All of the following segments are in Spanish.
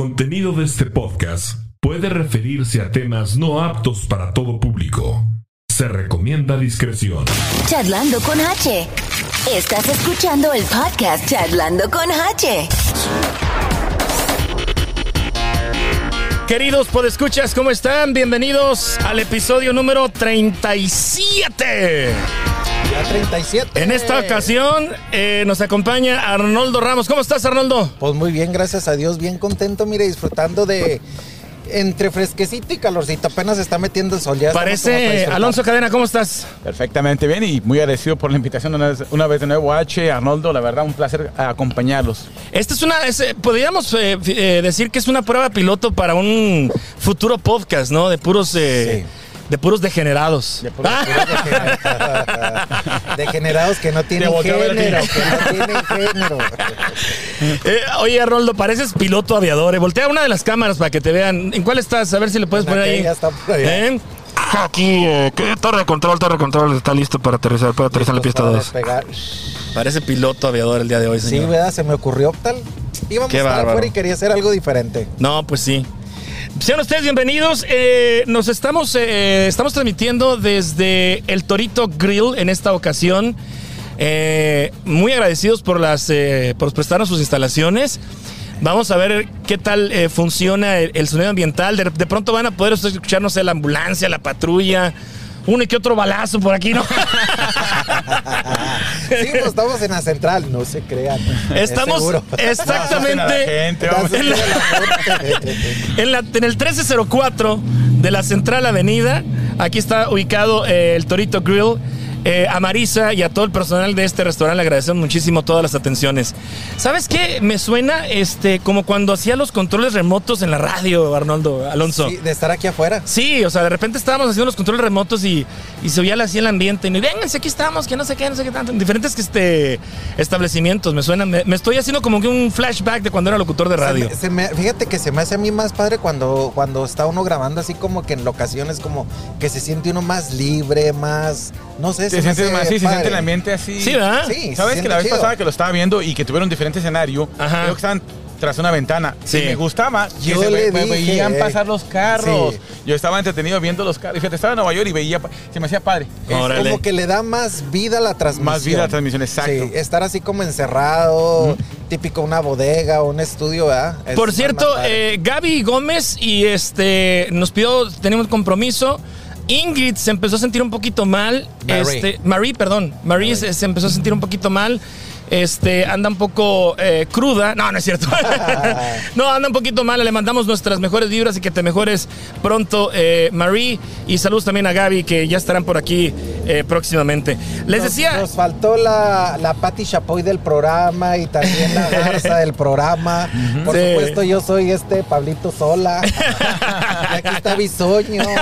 contenido de este podcast puede referirse a temas no aptos para todo público. Se recomienda discreción. Charlando con H. Estás escuchando el podcast Charlando con H. Queridos podescuchas, ¿cómo están? Bienvenidos al episodio número 37. Ya 37. En esta ocasión eh, nos acompaña Arnoldo Ramos. ¿Cómo estás, Arnoldo? Pues muy bien, gracias a Dios, bien contento, mire, disfrutando de entre fresquecito y calorcito. Apenas se está metiendo el sol. Ya Parece. Alonso Cadena, ¿cómo estás? Perfectamente bien y muy agradecido por la invitación una vez, una vez de nuevo, H, Arnoldo. La verdad, un placer acompañarlos. Esta es una, es, eh, podríamos eh, eh, decir que es una prueba piloto para un futuro podcast, ¿no? De puros, eh, de puros degenerados. De puros- Ah, Degenerados- Degenerados que no tienen género, que no tienen género. eh, oye, Arnoldo, pareces piloto aviador. eh. Voltea una de las cámaras para que te vean. ¿En cuál estás? A ver si le puedes En poner ahí. aquella está por allá. ¿Eh? Aquí, eh, ¿qué? torre de control, torre de control, está listo para aterrizar, para aterrizar en la pista Para 2. despegar. Parece piloto aviador el día de hoy, Sí, señor. ¿verdad? Se me ocurrió tal. Íbamos Qué a estar afuera y quería hacer algo diferente. No, pues sí. Sean ustedes bienvenidos. Eh, nos estamos, eh, estamos transmitiendo desde el Torito Grill en esta ocasión. Eh, muy agradecidos por las por prestarnos sus instalaciones. Vamos a ver qué tal funciona el, sonido ambiental. De, pronto van a poder ustedes escuchar, no sé, la ambulancia, la patrulla, uno y que otro balazo por aquí, ¿no? Sí, pues estamos en la central, no se crean. es Estamos seguro. exactamente en el 1304 de la Central Avenida, aquí está ubicado eh, el Torito Grill. Eh, a Marisa y a todo el personal de este restaurante le agradecemos muchísimo todas las atenciones. ¿Sabes qué? Me suena este como cuando hacía los controles remotos en la radio, Arnoldo Alonso. Sí, de estar aquí afuera. Sí, o sea, de repente estábamos haciendo los controles remotos y, y se oía así el ambiente. Y vénganse, aquí estamos, que no sé qué, no sé qué tanto. En diferentes que este, establecimientos, me suena. Me, me estoy haciendo como que un flashback de cuando era locutor de radio. Se me- se me- fíjate que se me hace a mí más padre cuando, cuando está uno grabando así como que en locaciones como que se siente uno más libre, más, no sé, Se más, sí, se siente el ambiente así. Sí, ¿verdad? Sí, Sabes que la vez chido. pasada que lo estaba viendo y que tuvieron diferente escenario, Ajá. creo que estaban tras una ventana. Sí. Y me gustaba que Yo se le ve- dije, veían eh. pasar los carros. Sí. Yo estaba entretenido viendo los carros. Fíjate, estaba en Nueva York y veía, se me hacía padre. Es Órale. como que le da más vida a la transmisión. Más vida a la transmisión, exacto. Sí, estar así como encerrado, típico una bodega o un estudio, ¿verdad? Es Por cierto, eh, Gaby Gómez y este nos pidió, tenemos compromiso. Ingrid se empezó a sentir un poquito mal. Marie. Este, Marie, perdón. Marie se, se empezó a sentir un poquito mal. Este, anda un poco eh, cruda. No, no es cierto. no, anda un poquito mal. Le mandamos nuestras mejores vibras y que te mejores pronto, eh, Marie. Y saludos también a Gaby, que ya estarán por aquí eh, próximamente. Les Nos- decía. Nos faltó la, la Patti Chapoy del programa y también la Garza del programa. Por Sí. supuesto, yo soy este Pablito Sola. y aquí está Bisoño.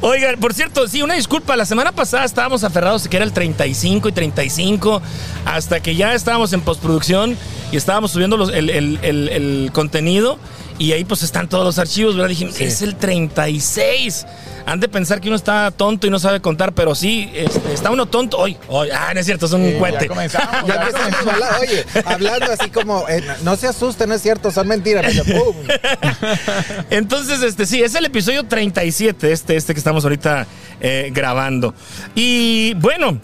Oigan, por cierto, sí, una disculpa. La semana pasada estábamos aferrados que era el 35 y 35, hasta que ya estábamos en postproducción y estábamos subiendo el- el- el contenido. Y ahí pues están todos los archivos, ¿verdad? Dije, es el 36. Han de pensar que uno está tonto y no sabe contar, pero sí, este, está uno tonto. Hoy, hoy, ah, no es cierto, es un Ya cohete. comenzamos. Ya comenzamos. a hablar, oye, hablando así como, eh, no se asusten, no es cierto, son mentiras. pero ¡pum! Entonces, este sí, es el episodio 37, este, este que estamos ahorita eh, grabando. Y bueno,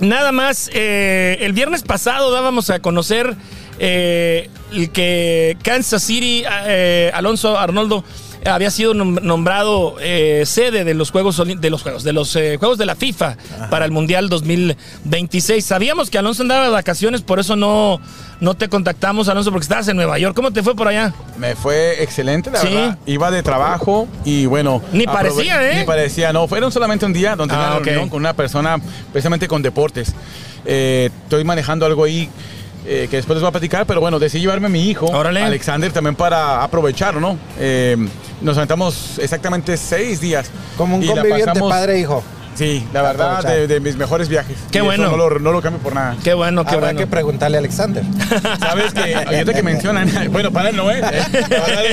nada más, eh, el viernes pasado dábamos a conocer eh, el que Kansas City, eh, Alonso Arnoldo, había sido nom- nombrado eh, sede de los Juegos de los Juegos de los eh, Juegos de la FIFA para el Mundial 2026. Sabíamos que Alonso andaba de vacaciones, por eso no, no te contactamos, Alonso, porque estabas en Nueva York. ¿Cómo te fue por allá? Me fue excelente, la Sí. verdad. Iba de trabajo y bueno. Ni parecía, ¿eh? Ni parecía, no. Fueron solamente un día donde Ah, tenía reunión con una persona precisamente con deportes. Eh, estoy manejando algo ahí eh, que después les voy a platicar, pero bueno, decidí llevarme a mi hijo, Órale. Alexander, también para aprovecharlo, ¿no? Eh, nos aventamos exactamente seis días. Como un y la conviviente pasamos- padre e hijo. Sí, la verdad, de, de mis mejores viajes. Qué Y bueno. No lo, no lo cambio por nada. Qué bueno, qué Habrá bueno. que preguntarle a Alexander. Sabes que ahorita que mencionan, bueno, para él no, ¿eh?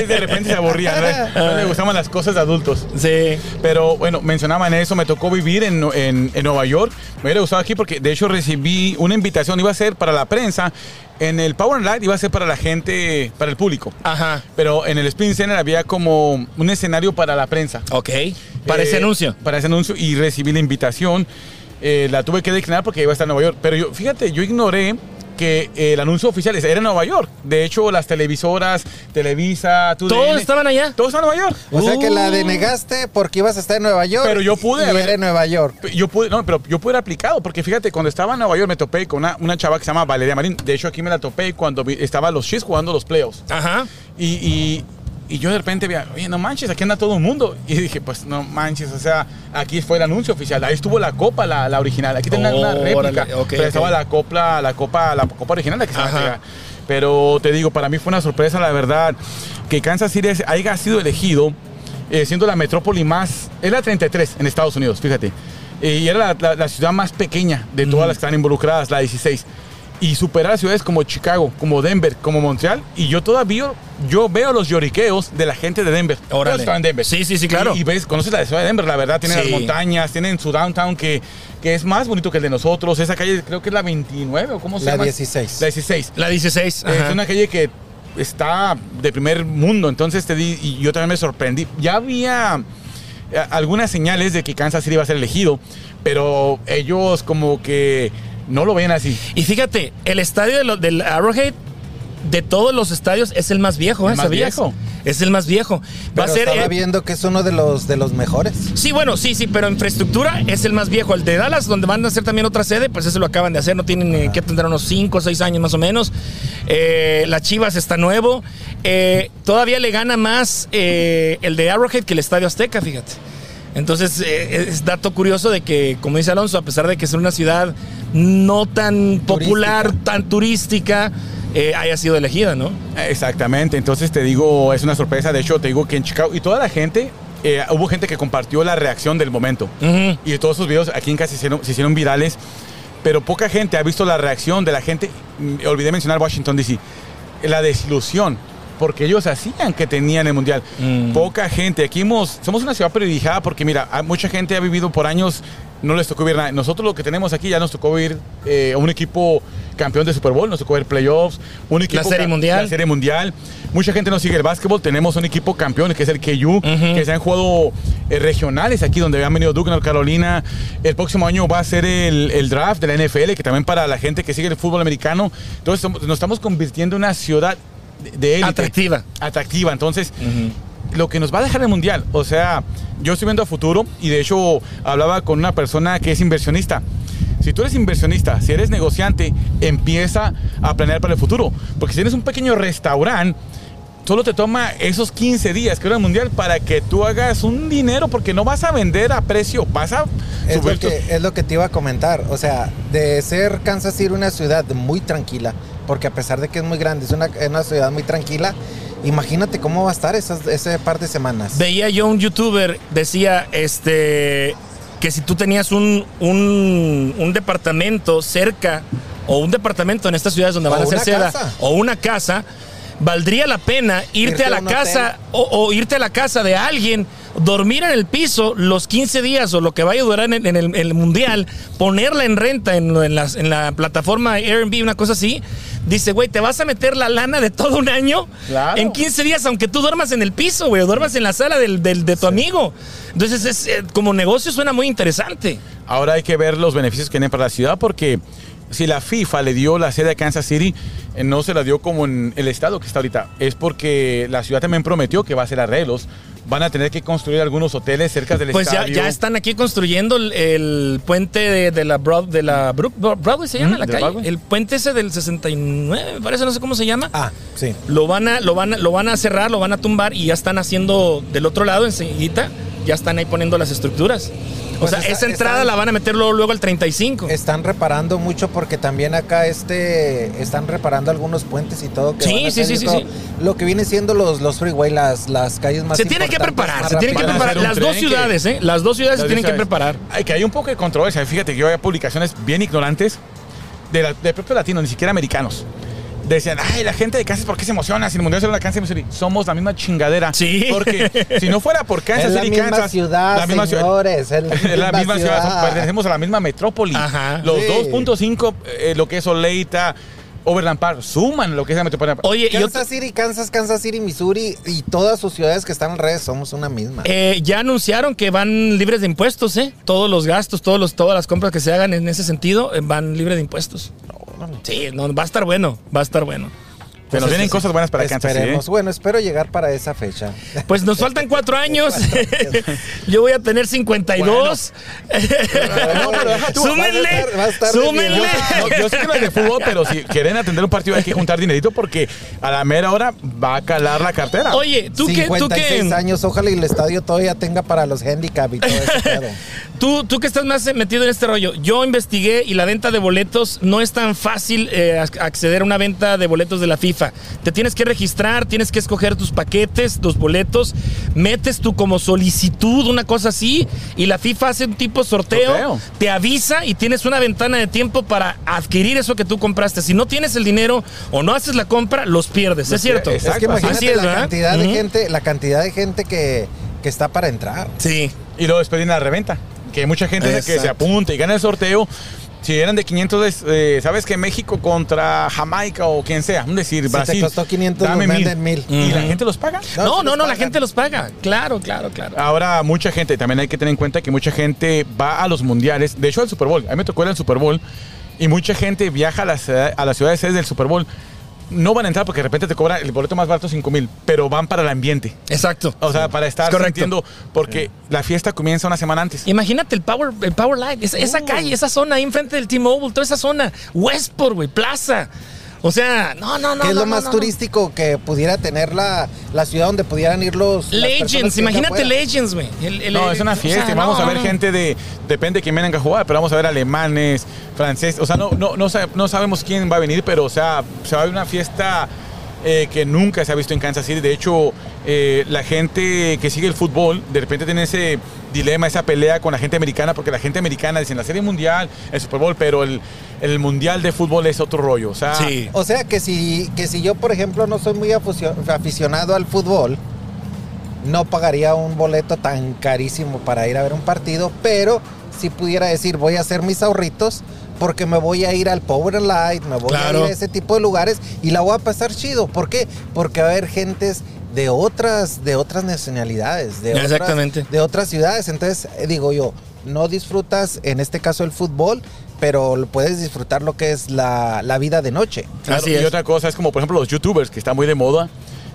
De repente se aburría, ¿no? No le gustaban las cosas de adultos. Sí. Pero bueno, mencionaban eso, me tocó vivir en, en- en Nueva York. Me hubiera gustado aquí porque de hecho recibí una invitación, iba a ser para la prensa En el Power and Light iba a ser para la gente, para el público. Ajá. Pero en el Spin Center había como un escenario para la prensa. Ok. Para ese Eh, anuncio. Para ese anuncio y recibí la invitación. Eh, la tuve que declinar porque iba a estar en Nueva York. Pero yo, fíjate, yo ignoré que el anuncio oficial era en Nueva York. De hecho, las televisoras, Televisa, TUDN, ¿Todos estaban allá? Todos estaban en Nueva York. O sea que la Uh. denegaste porque ibas a estar en Nueva York. Pero yo pude y haber- era en Nueva York. Yo pude, no, pero yo pude haber aplicado, porque fíjate, cuando estaba en Nueva York me topé con una, una chava que se llama Valeria Marín. De hecho, aquí me la topé cuando vi- estaban los Chiefs jugando los playoffs. Ajá. Y, y, y yo de repente vi, oye, no manches, aquí anda todo el mundo. Y dije, pues no manches, o sea, aquí fue el anuncio oficial. Ahí estuvo la copa, la, la original. Aquí tenía una réplica. Órale, pero estaba la copa, la copa, la copa original la que se va a entregar. Pero te digo, para mí fue una sorpresa, la verdad, que Kansas City haya sido elegido eh, siendo la metrópoli más. Es la 33 en Estados Unidos, fíjate. Eh, y era la, la- la ciudad más pequeña de todas las que están involucradas, la 16. Y superar a ciudades como Chicago, como Denver, como Montreal. Y yo todavía yo veo los lloriqueos de la gente de Denver. Estaban en Denver. Sí, sí, sí, claro. Y, y ves, conoces la ciudad de Denver, la verdad. Tienen Sí. las montañas, tienen su downtown que, que es más bonito que el de nosotros. Esa calle creo que es la 29 o cómo se La llama. 16. La 16. La 16. Es una calle que está de primer mundo, entonces te di, y yo también me sorprendí. Ya había eh, algunas señales de que Kansas City iba a ser elegido, pero ellos como que no lo ven así. Y fíjate, el estadio de lo- del Arrowhead, de todos los estadios, es el más viejo, ¿eh? El más ¿Sabías? viejo. Es el más viejo. Va Pero a ser. estaba eh, viendo que es uno de los de los mejores. Sí, bueno, sí, sí, pero infraestructura es el más viejo. El de Dallas, donde van a hacer también otra sede, pues eso lo acaban de hacer. No tienen eh, que tendrán unos 5 o 6 años más o menos. Eh, la Chivas está nuevo. Eh, todavía le gana más eh, el de Arrowhead que el Estadio Azteca, fíjate. Entonces, eh, es dato curioso de que, como dice Alonso, a pesar de que es una ciudad no tan popular, tan turística, eh, haya sido elegida, ¿no? Exactamente, entonces te digo, es una sorpresa. De hecho, te digo que en Chicago y toda la gente, eh, hubo gente que compartió la reacción del momento. Ujú. Y todos esos videos aquí en casa se hicieron, se hicieron virales, pero poca gente ha visto la reacción de la gente. Mm, Olvidé mencionar Washington DC, la desilusión, porque ellos hacían que tenían el mundial. Mm. Poca gente. Aquí hemos- somos una ciudad privilegiada porque, mira, mucha gente ha vivido por años, no les tocó vivir nada. Nosotros lo que tenemos aquí ya nos tocó vivir eh, a un equipo campeón de Super Bowl, nos tocó ver playoffs, un equipo Serie ca- Mundial. la Serie Mundial. Mucha gente no sigue el básquetbol. Tenemos un equipo campeón que es el KU, que se han jugado eh, regionales aquí donde han venido Duke, North Carolina. El próximo año va a ser el, el draft de la NFL, que también para la gente que sigue el fútbol americano. Entonces nos estamos convirtiendo en una ciudad de, élite. Atractiva. Atractiva. Entonces, lo que nos va a dejar el mundial. O sea, yo estoy viendo a futuro y de hecho hablaba con una persona que es inversionista. Si tú eres inversionista, si eres negociante, empieza a planear para el futuro. Porque si tienes un pequeño restaurante, solo te toma esos 15 días que era el mundial para que tú hagas un dinero porque no vas a vender a precio, vas a Es lo, subir que, es lo que te iba a comentar. O sea, de ser Kansas City una ciudad muy tranquila, porque a pesar de que es muy grande, es una, es una ciudad muy tranquila. Imagínate cómo va a estar esas, ese par de semanas. Veía yo un youtuber, decía, este, que si tú tenías un, un, un departamento cerca, o un departamento en estas ciudades donde O van a hacer una seda, casa. o una casa, valdría la pena irte, Irte a la casa, o, o irte a la casa de alguien, dormir en el piso los 15 días o lo que vaya a durar en, en el, en el mundial, ponerla en renta en, en las- en la plataforma Airbnb, una cosa así. Dice, güey, te vas a meter la lana de todo un año Claro. en 15 días, aunque tú duermas en el piso, güey, o duermas en la sala del, del- de tu amigo. Entonces, es, eh, como negocio suena muy interesante. Ahora hay que ver los beneficios que tienen para la ciudad porque si la FIFA le dio la sede a Kansas City, eh, no se la dio como en el estado que está ahorita. Es porque la ciudad también prometió que va a hacer arreglos. Van a tener que construir algunos hoteles cerca del Pues ya, estadio. ya están aquí construyendo el, el puente de, de la, Broad- de la Brook- Broadway, ¿se llama Mm, la ¿de calle? Broadway? El puente ese del 69, me parece, no sé cómo se llama. Ah, sí. Lo van, a, lo, van a, lo van a cerrar, lo van a tumbar y ya están haciendo del otro lado, enseguida, ya están ahí poniendo las estructuras. O Pues sea, está- esa entrada están- la van a meter luego, luego al 35. Están reparando mucho porque también acá este están reparando algunos puentes y todo. Que Sí, van a sí, sí, todo. sí, Lo que viene siendo los, los freeway, las, las calles más se tiene que preparar, se tiene que preparar. Las dos que- ciudades, ¿eh? Las dos ciudades se tienen que preparar. Hay que hay un poco de controversia. Fíjate que yo había publicaciones bien ignorantes de, la, de propios latinos, ni siquiera americanos. Decían, ay, la gente de Kansas, ¿por qué se emociona? Si el mundial será la Kansas City. Somos la misma chingadera. Sí. Porque si no fuera por Kansas Es la City, misma Kansas. ciudad, la misma ciudad. señores, es la la misma ciudad. ciudad. Pertenecemos a la misma metrópoli. Ajá. Los Sí. 2.5, eh, lo que es Oleita, Overland Park, suman lo que es la Metropolitana. Oye, Kansas City, Kansas, Kansas City, Missouri y todas sus ciudades que están en redes somos una misma. eh, ya anunciaron que van libres de impuestos, ¿eh? Todos los gastos, todos los, todas las compras que se hagan en ese sentido eh, van libres de impuestos. Sí, no, va a estar bueno, va a estar bueno. Nos vienen cosas buenas para Kansas City. ¿eh? Esperemos. Bueno, espero llegar para esa fecha. Pues nos faltan cuatro años. Yo voy a tener 52. No, pero deja tú, súmenle, súmenle. No, yo sé que no es de fútbol, pero si quieren atender un partido hay que juntar dinerito porque a la mera hora va a calar la cartera. Oye, tú que, tú 56 que, años, ojalá y el estadio todavía tenga para los handicap y todo pedo. tú, tú que estás más metido en este rollo, yo investigué y la venta de boletos no es tan fácil eh, ac- acceder a una venta de boletos de la FIFA. Te tienes que registrar, tienes que escoger tus paquetes, tus boletos, metes tú como solicitud, una cosa así, y la FIFA hace un tipo sorteo, Sorteo. te avisa y tienes una ventana de tiempo para adquirir eso que tú compraste. Si no tienes el dinero o no haces la compra, los pierdes. Los es cierto. Es que Exacto, imagínate así es, la ¿verdad? cantidad de gente, la cantidad de gente que, que está para entrar. Sí. Y luego después viene la reventa. Que mucha gente que se apunta y gana el sorteo. Si eran de 500, es, eh, ¿sabes que México contra Jamaica o quien sea? Es decir, Si te Brasil. costó 500, dame los venden mil. ¿Y la gente los paga? No, No, no, la gente los paga. Claro, claro, claro. Ahora, mucha gente, también hay que tener en cuenta que mucha gente va a los mundiales. De hecho, al Super Bowl. A mí me tocó ir al Super Bowl. Y mucha gente viaja a la ciudad, a la ciudad de sedes del Super Bowl. No van a entrar porque de repente te cobra el boleto más barato 5 mil, pero van para el ambiente. Exacto. O sea, para estar Es correcto. porque la fiesta comienza una semana antes. Imagínate el Power, el Power Light, esa, esa calle, esa zona ahí enfrente del T-Mobile, toda esa zona, Westport, güey, Plaza. O sea, no, no, no. ¿Qué es no, lo no, más no, no. turístico que pudiera tener la, la ciudad donde pudieran ir los. Legends, vengan imagínate? Legends, güey. No, es una o fiesta sea, vamos no, a ver no. gente de, depende de quién venga a jugar, pero vamos a ver alemanes, franceses, o sea, no, no, no sabemos quién va a venir, pero o sea, se va a ver una fiesta eh, que nunca se ha visto en Kansas City. De hecho, eh, la gente que sigue el fútbol, de repente tiene ese dilema, esa pelea con la gente americana, porque la gente americana dice en la Serie Mundial, el Super Bowl, pero el, el Mundial de fútbol es otro rollo. O sea, Sí. O sea que si, que si yo, por ejemplo, no soy muy aficio- aficionado al fútbol, no pagaría un boleto tan carísimo para ir a ver un partido, pero si pudiera decir, voy a hacer mis ahorritos porque me voy a ir al Power Light, me voy Claro. a ir a ese tipo de lugares y la voy a pasar chido. ¿Por qué? Porque va a haber gentes de otras, de otras nacionalidades, de, otras- de otras ciudades. Entonces, eh, digo yo, no disfrutas, en este caso, el fútbol, pero lo puedes disfrutar lo que es la, la vida de noche. Claro, Así y es. otra cosa es como, por ejemplo, los youtubers, que está muy de moda.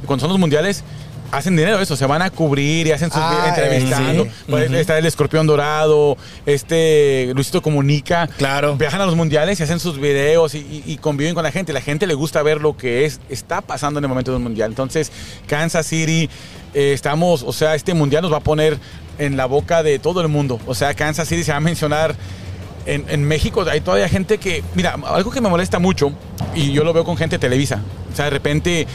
Y cuando son los mundiales, hacen dinero eso, se van a cubrir y hacen sus Ah, entrevistando. sí. Pues. Está el escorpión dorado, este Luisito Comunica. Claro. Viajan a los mundiales y hacen sus videos y, y- y conviven con la gente. La gente le gusta ver lo que es, está pasando en el momento del mundial. Entonces, Kansas City, eh, estamos, o sea, este mundial nos va a poner en la boca de todo el mundo. O sea, Kansas City se va a mencionar en, en México hay todavía gente que, mira, algo que me molesta mucho, y yo lo veo con gente de Televisa, o sea, de repente,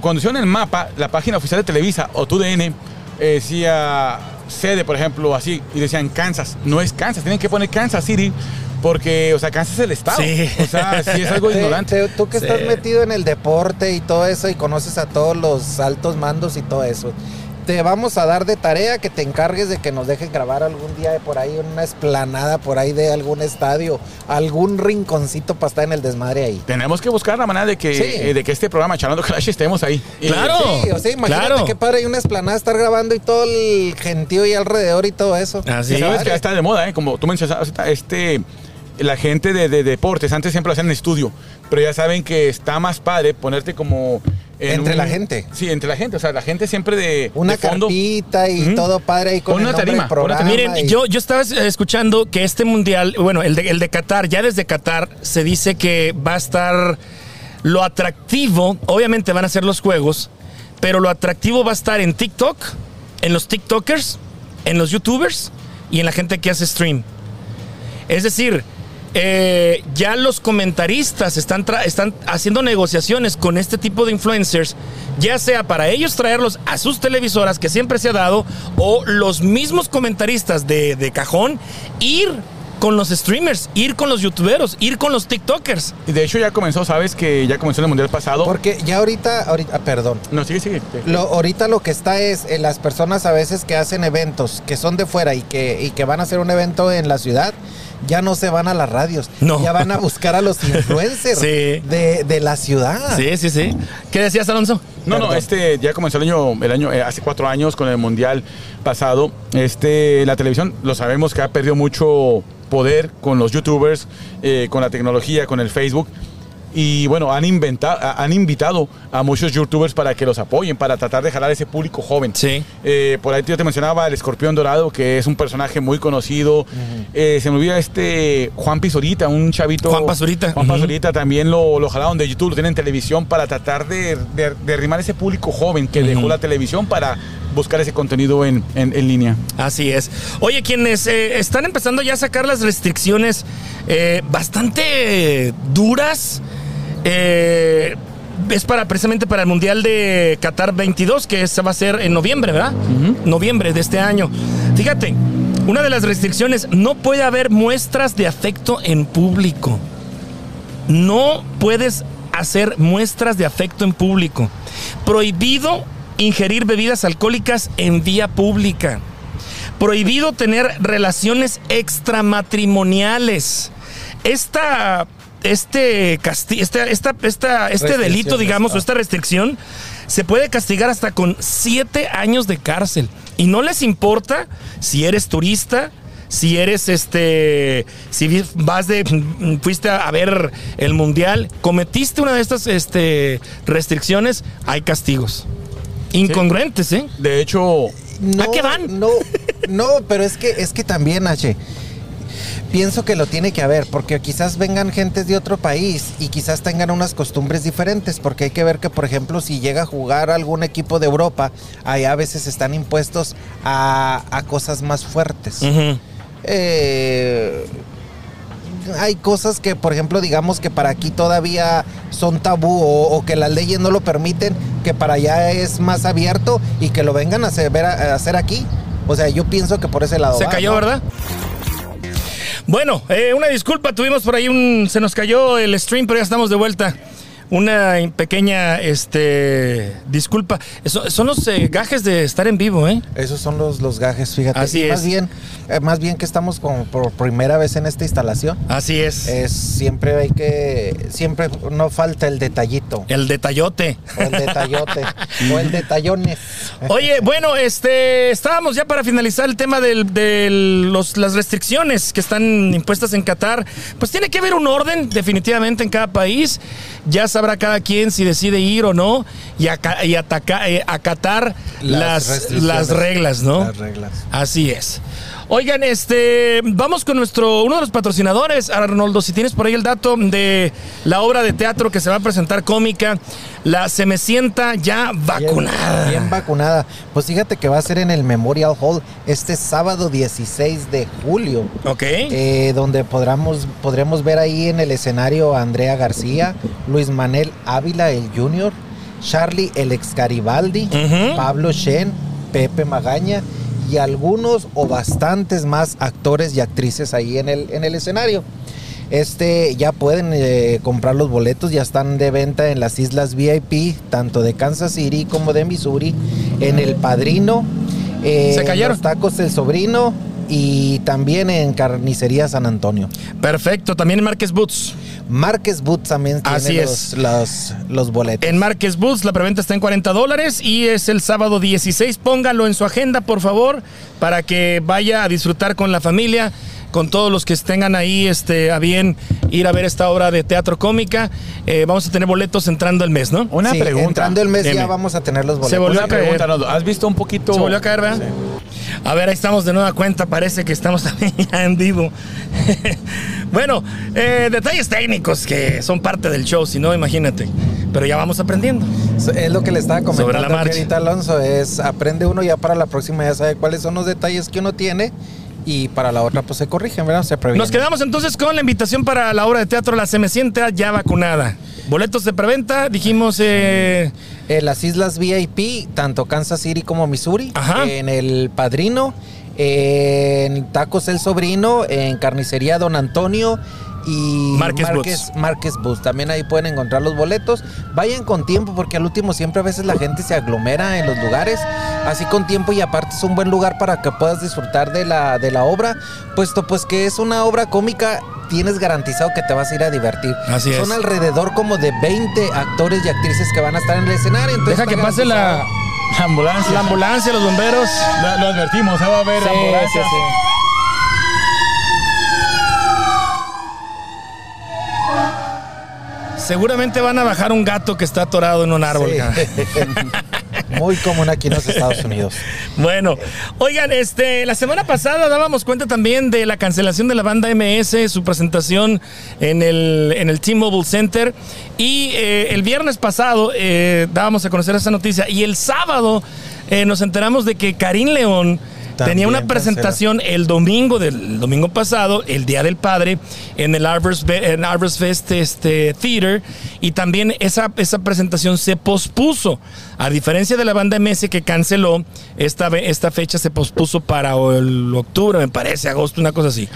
cuando hicieron el mapa, la página oficial de Televisa o TUDN eh, decía sede, por ejemplo, así, y decían Kansas, no es Kansas, tienen que poner Kansas City, porque, o sea, Kansas es el estado, Sí. o sea, sí es algo Te- ignorante. te- tú que Sí. estás metido en el deporte y todo eso y conoces a todos los altos mandos y todo eso, te vamos a dar de tarea que te encargues de que nos dejen grabar algún día de por ahí una esplanada por ahí de algún estadio, algún rinconcito para estar en el desmadre ahí. Tenemos que buscar la manera de que, Sí. eh, de que este programa, Charlando Crash, estemos ahí. Claro. Sí, o sea, imagínate claro. qué padre hay una esplanada estar grabando y todo el gentío y alrededor y todo eso. Así sabes Padre. que ya está de moda, ¿eh? Como tú mencionabas, ahorita, este, la gente de, de deportes, antes siempre lo hacían en estudio, pero ya saben que está más padre ponerte como... en Entre un- la gente. Sí, entre la gente, o sea, la gente siempre de, Una de fondo. carpita y todo padre ahí con el una nombre tarima, del pon una programa. tarima. Miren, y- yo, yo estaba escuchando que este mundial, bueno, el de, el de Qatar, ya desde Qatar se dice que va a estar lo atractivo, obviamente van a ser los juegos, pero lo atractivo va a estar en TikTok, en los TikTokers, en los YouTubers y en la gente que hace stream. Es decir, eh, ya los comentaristas están, están haciendo negociaciones con este tipo de influencers, ya sea para ellos traerlos a sus televisoras, que siempre se ha dado, o los mismos comentaristas de, de cajón ir con los streamers, ir con los youtuberos, ir con los TikTokers. Y de hecho ya comenzó, sabes que ya comenzó en el mundial pasado. Porque ya ahorita, ahorita, ah, perdón. No, sigue, sigue. Lo, ahorita lo que está es eh, las personas a veces que hacen eventos que son de fuera y que, y que van a hacer un evento en la ciudad, ya no se van a las radios. No. Ya van a buscar a los influencers Sí. de, de la ciudad. Sí, sí, sí. ¿Qué decías, Alonso? No, no, este ya comenzó el año, el año eh, hace cuatro años con el mundial pasado. Este, la televisión, lo sabemos que ha perdido mucho poder con los youtubers, eh, con la tecnología, con el Facebook. Y bueno, han, inventado, han invitado a muchos youtubers para que los apoyen, para tratar de jalar ese público joven. Sí. Eh, por ahí yo te mencionaba el escorpión dorado, que es un personaje muy conocido. Eh, se me olvida este Juan Pizurita, un chavito. Juan Pazurita. Juan. Pazurita también lo, lo jalaron de YouTube, lo tienen en televisión para tratar de, de, de arrimar ese público joven que dejó la televisión para buscar ese contenido en, en- en línea. Así es. Oye, quienes eh, están empezando ya a sacar las restricciones eh, bastante duras, eh, es para precisamente para el Mundial de Qatar 22, que se va a hacer en noviembre, ¿verdad? Noviembre de este año. Fíjate, una de las restricciones, no puede haber muestras de afecto en público. No puedes hacer muestras de afecto en público. Prohibido ingerir bebidas alcohólicas en vía pública. Prohibido tener relaciones extramatrimoniales. Esta, este, casti- esta, esta, esta- este delito, digamos, o esta restricción, se puede castigar hasta con siete años de cárcel. Y no les importa si eres turista, si eres este, si vas de, fuiste a a ver el mundial, cometiste una de estas este, restricciones, hay castigos. Incongruentes, ¿eh? De hecho, No, ¿A qué van? No, no, pero es que, es que también, H. Pienso que lo tiene que haber, porque quizás vengan gentes de otro país y quizás tengan unas costumbres diferentes, porque hay que ver que, por ejemplo, si llega a jugar algún equipo de Europa, allá a veces están impuestos a, a cosas más fuertes. Eh, hay cosas que, por ejemplo, digamos que para aquí todavía son tabú o, o que las leyes no lo permiten, que para allá es más abierto y que lo vengan a hacer, ver a- a hacer aquí. O sea, yo pienso que por ese lado. Se va, cayó, ¿no? ¿verdad? Bueno, eh, una disculpa, tuvimos por ahí un. Se nos cayó el stream, pero ya estamos de vuelta. Una pequeña este, disculpa. Eso- son los eh, gajes de estar en vivo, ¿eh? Esos son los, los gajes, fíjate. Así Y Más es. bien, eh, más bien que estamos como por primera vez en esta instalación. Así es. Es siempre hay que, siempre no falta el detallito. El detallote. O el detallote. o el detallones. Oye, bueno, este, estábamos ya para finalizar el tema de las restricciones que están impuestas en Qatar. Pues tiene que haber un orden, definitivamente, en cada país. Ya sabrá cada quien si decide ir o no y, aca- y ataca- eh, acatar las, restricciones. las reglas, ¿no? Las reglas. Así es. Oigan, este, vamos con nuestro, uno de los patrocinadores, Arnoldo, si tienes por ahí el dato de la obra de teatro que se va a presentar cómica, la Se me sienta ya vacunada. Bien, bien vacunada. Pues fíjate que va a ser en el Memorial Hall este sábado 16 de julio. Ok. eh, donde podremos, podremos ver ahí en el escenario a Andrea García, Luis Manel Ávila, el Junior, Charlie el ex Garibaldi, Ujú. Pablo Shen, Pepe Magaña y algunos o bastantes más actores y actrices ahí en el, en el escenario. Este ya pueden eh, comprar los boletos, ya están de venta en las islas VIP, tanto de Kansas City como de Missouri, en El Padrino, eh, Se cayeron. Los Tacos del Sobrino y también en Carnicería San Antonio. Perfecto, también en Márquez Boots. Márquez Boots también tiene Así los, es. los, los boletos. En Márquez Boots la preventa está en 40 dólares y es el sábado 16. Póngalo en su agenda, por favor, para que vaya a disfrutar con la familia, con todos los que tengan ahí este, a bien ir a ver esta obra de teatro cómica. Eh, vamos a tener boletos entrando el mes, ¿no? una Sí, pregunta. Entrando el mes ya vamos a tener los boletos. Se volvió Una a caer. ¿Has visto un poquito? Se volvió a caer, ¿verdad? A ver, ahí estamos de nueva cuenta. Parece que estamos también ya en vivo. bueno, eh, detalles técnicos que son parte del show, si no, imagínate. Pero ya vamos aprendiendo. Es lo que le estaba Sobre la comentando marcha. ahorita Alonso, es aprende uno ya para la próxima ya sabe cuáles son los detalles que uno tiene y para la otra pues se corrigen, ¿verdad? Se previene. Nos quedamos entonces con la invitación para la obra de teatro La Se Me Sienta Ya Vacunada. Boletos de preventa, dijimos. eh, En las islas VIP, tanto Kansas City como Missouri, Ajá. en el Padrino, en Tacos El Sobrino, en Carnicería Don Antonio y Márquez Márquez, Márquez Bus. También ahí pueden encontrar los boletos. Vayan con tiempo porque al último siempre a veces la gente se aglomera en los lugares. Así con tiempo y aparte es un buen lugar para que puedas disfrutar de la, de la obra, puesto pues que es una obra cómica. Tienes garantizado que te vas a ir a divertir. Así Son es. alrededor como de 20 actores y actrices que van a estar en el escenario. entonces Deja que pase la. La ambulancia. la ambulancia, los bomberos. Lo, lo advertimos, ¿eh? va a haber Sí, ambulancia. sí, sí. Seguramente van a bajar un gato que está atorado en un árbol. Sí. Muy común aquí en los Estados Unidos. Bueno, oigan, este, la semana pasada dábamos cuenta también de la cancelación de la banda MS, su presentación en el, en el T-Mobile Center. Y eh, el viernes pasado eh, dábamos a conocer esa noticia. Y el sábado eh, nos enteramos de que Karim León tenía una presentación el domingo del domingo pasado, el Día del Padre, en el Arbors, en Arbors Fest este, Theater. Y también esa, esa presentación se pospuso. A diferencia de la banda MS que canceló, esta, esta fecha se pospuso para el octubre, me parece, agosto, una cosa así.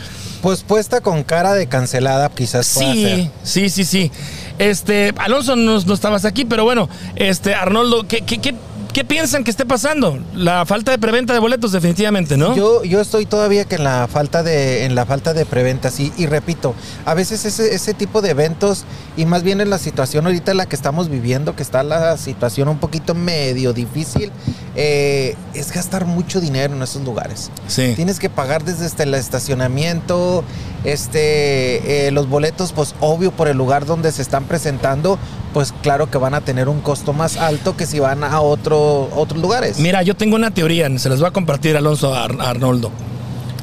Pues puesta con cara de cancelada, quizás Sí, sí, sí, sí. Este, Alonso, no, no estabas aquí, pero bueno, este, Arnoldo, ¿qué, qué, qué, qué piensan que esté pasando? La falta de preventa de boletos, definitivamente, ¿no? Yo, yo estoy todavía que en la falta de, en la falta de preventas y, y repito, a veces ese, ese tipo de eventos y más bien en la situación ahorita en la que estamos viviendo, que está la situación un poquito medio difícil, eh, es gastar mucho dinero en esos lugares. sí. Tienes que pagar desde este, el estacionamiento, este, eh, los boletos, pues obvio por el lugar donde se están presentando, pues claro que van a tener un costo más alto que si van a otro, otros lugares. Mira, yo tengo una teoría, se las voy a compartir Alonso Arnoldo.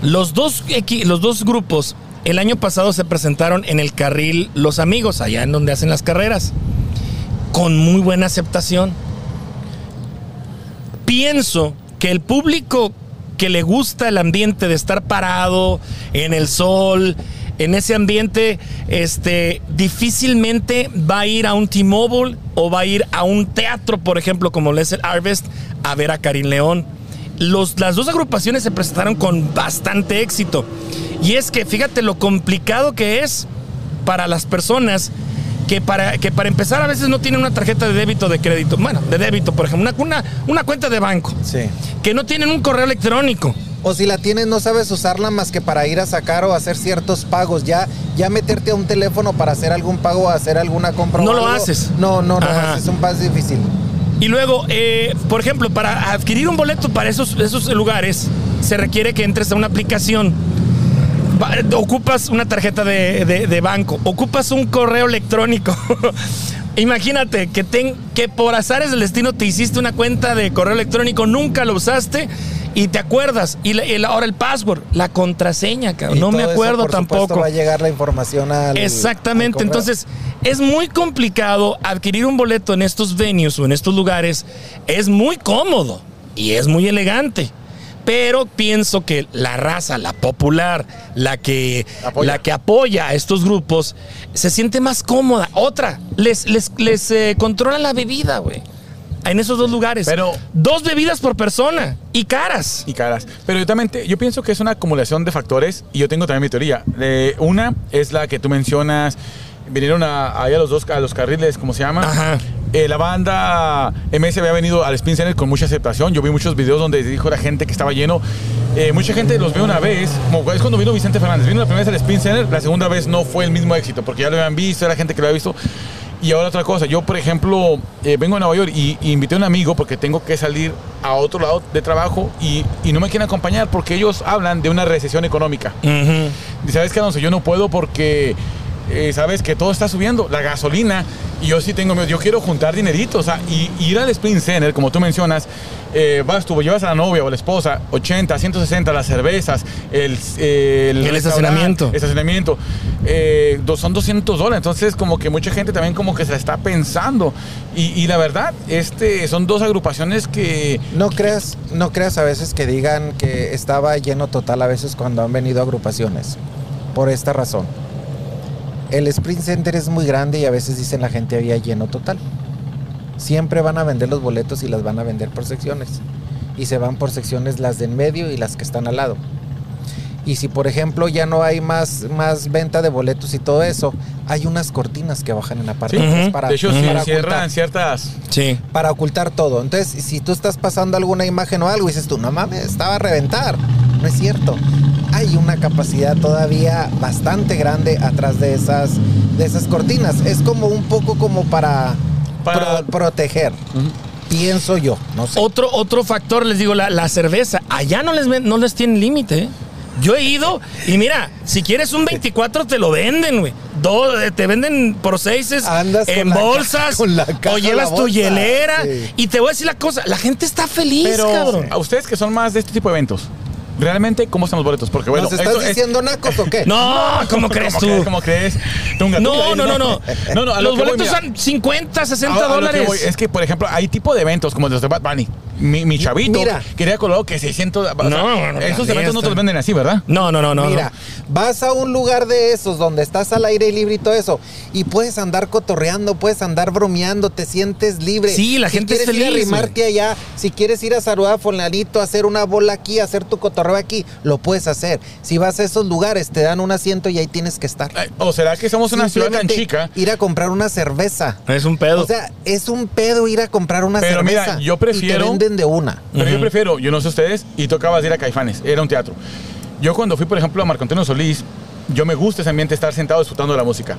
Los dos, los dos grupos el año pasado se presentaron en el carril Los Amigos, allá en donde hacen las carreras, con muy buena aceptación. Pienso que el público que le gusta el ambiente de estar parado en el sol, en ese ambiente, este, difícilmente va a ir a un T-Mobile o va a ir a un teatro, por ejemplo, como lo es el Harvest, a ver a Karim León. Los, las dos agrupaciones se presentaron con bastante éxito. Y es que fíjate lo complicado que es para las personas que para, que para empezar a veces no tienen una tarjeta de débito o de crédito. Bueno, de débito, por ejemplo, una, una, una cuenta de banco. Sí. Que no tienen un correo electrónico. O si la tienes, no sabes usarla más que para ir a sacar o hacer ciertos pagos. Ya, ya meterte a un teléfono para hacer algún pago o hacer alguna compra. o No lo haces. No, no, no. Ajá. Es un paso difícil. Y luego, eh, por ejemplo, para adquirir un boleto para esos, esos lugares, se requiere que entres a una aplicación. Ocupas una tarjeta de, de- de banco, ocupas un correo electrónico. Imagínate que, ten- que por azares del destino te hiciste una cuenta de correo electrónico, nunca lo usaste y te acuerdas. Y, la- ahora el password, la contraseña, cabrón. Y No me todo eso, acuerdo por tampoco. va a llegar la información al. Exactamente, al entonces es muy complicado adquirir un boleto en estos venues o en estos lugares. Es muy cómodo y es muy elegante. Pero pienso que la raza, la popular, la que Apoya. la que apoya a estos grupos, se siente más cómoda. Otra, les, les, les eh, controla la bebida, güey. En esos dos lugares. Pero- Dos bebidas por persona y caras. y caras. Pero yo también te- yo pienso que es una acumulación de factores y yo tengo también mi teoría. Eh, una es la que tú mencionas, vinieron a, ahí a los dos a los carriles, ¿cómo se llama? Ajá. Eh, la banda MS había venido al Spin Center con mucha aceptación. Yo vi muchos videos donde dijo la gente que estaba lleno. Eh, mucha gente los vio una vez, como es cuando vino Vicente Fernández. Vino la primera vez al Spin Center, la segunda vez no fue el mismo éxito porque ya lo habían visto, era gente que lo había visto. Y ahora otra cosa, yo por ejemplo eh, vengo a Nueva York y, y invité a un amigo porque tengo que salir a otro lado de trabajo y, y no me quieren acompañar porque ellos hablan de una recesión económica. Ujú. Y sabes que Alonso, yo no puedo porque eh, sabes que todo está subiendo, la gasolina, y yo sí tengo miedo, yo quiero juntar dinerito, o sea, y, y ir al Spring Center, como tú mencionas, eh, vas tú, llevas a la novia o a la esposa, 80, 160, las cervezas, el, eh, El estacionamiento. estacionamiento, eh, son 200 dólares, entonces como que mucha gente también como que se la está pensando, y, y la verdad, este, son dos agrupaciones que... No creas, no creas a veces que digan que estaba lleno total a veces cuando han venido agrupaciones. Por esta razón. El Sprint Center es muy grande y a veces dicen la gente había lleno total. Siempre van a vender los boletos y las van a vender por secciones. y se van por secciones las de en medio y las que están al lado. Y si por ejemplo ya no hay más, más venta de boletos y todo eso, hay unas cortinas que bajan en la parte Sí. para, de hecho, para sí, ocultar- cierran ciertas. Sí. para ocultar todo. Entonces, si tú estás pasando alguna imagen o algo y dices tú, no mames, estaba a reventar. No es cierto. Hay una capacidad todavía bastante grande atrás de esas, de esas cortinas. Es como un poco como para, Para- pro- proteger. Pienso yo, no sé. Otro, otro factor, les digo, la, la cerveza. Allá no les, no les tienen límite. ¿eh? Yo he ido y mira, si quieres un 24 te lo venden, güey. Do- eh, te venden por seises Andas con en la ca- bolsas con la caja o llevas la tu hielera. sí. Y te voy a decir la cosa, la gente está feliz, Pero cabrón. a ustedes que son más de este tipo de eventos, realmente, ¿cómo están los boletos? Porque bueno, ¿Nos estás esto es- diciendo nacos o qué? No, ¿cómo crees tú? crees? ¿Cómo crees? Tunga, No, tunga, no, no, no. No, no, a lo Los voy, boletos mira. son 50, 60 A- a lo que dólares. voy es que, por ejemplo, hay tipo de eventos como los de Bad Bunny. Mi, mi chavito Mira. quería colocado que 600. o sea, No, bueno, esos eventos no te los venden así, ¿verdad? No, no, no, no. Mira, no. vas a un lugar de esos donde estás al aire libre y todo eso y puedes andar cotorreando, puedes andar bromeando, te sientes libre. Sí, la Si gente es quieres ir a feliz, arrimarte allá, si quieres ir a saludar a Fulanito, hacer una bola aquí, hacer tu cotorreo aquí, lo puedes hacer. Si vas a esos lugares, te dan un asiento y ahí tienes que estar. ¿O será que somos una ciudad tan chica? Ir a comprar una cerveza. Es un pedo. O sea, es un pedo ir a comprar una Pero mira, cerveza. yo prefiero- Y te de una. Pero yo prefiero, yo no sé ustedes, y tocabas ir a Caifanes, era un teatro. Yo cuando fui, por ejemplo, a Marco Antonio Solís, yo me gusta ese ambiente, estar sentado disfrutando de la música.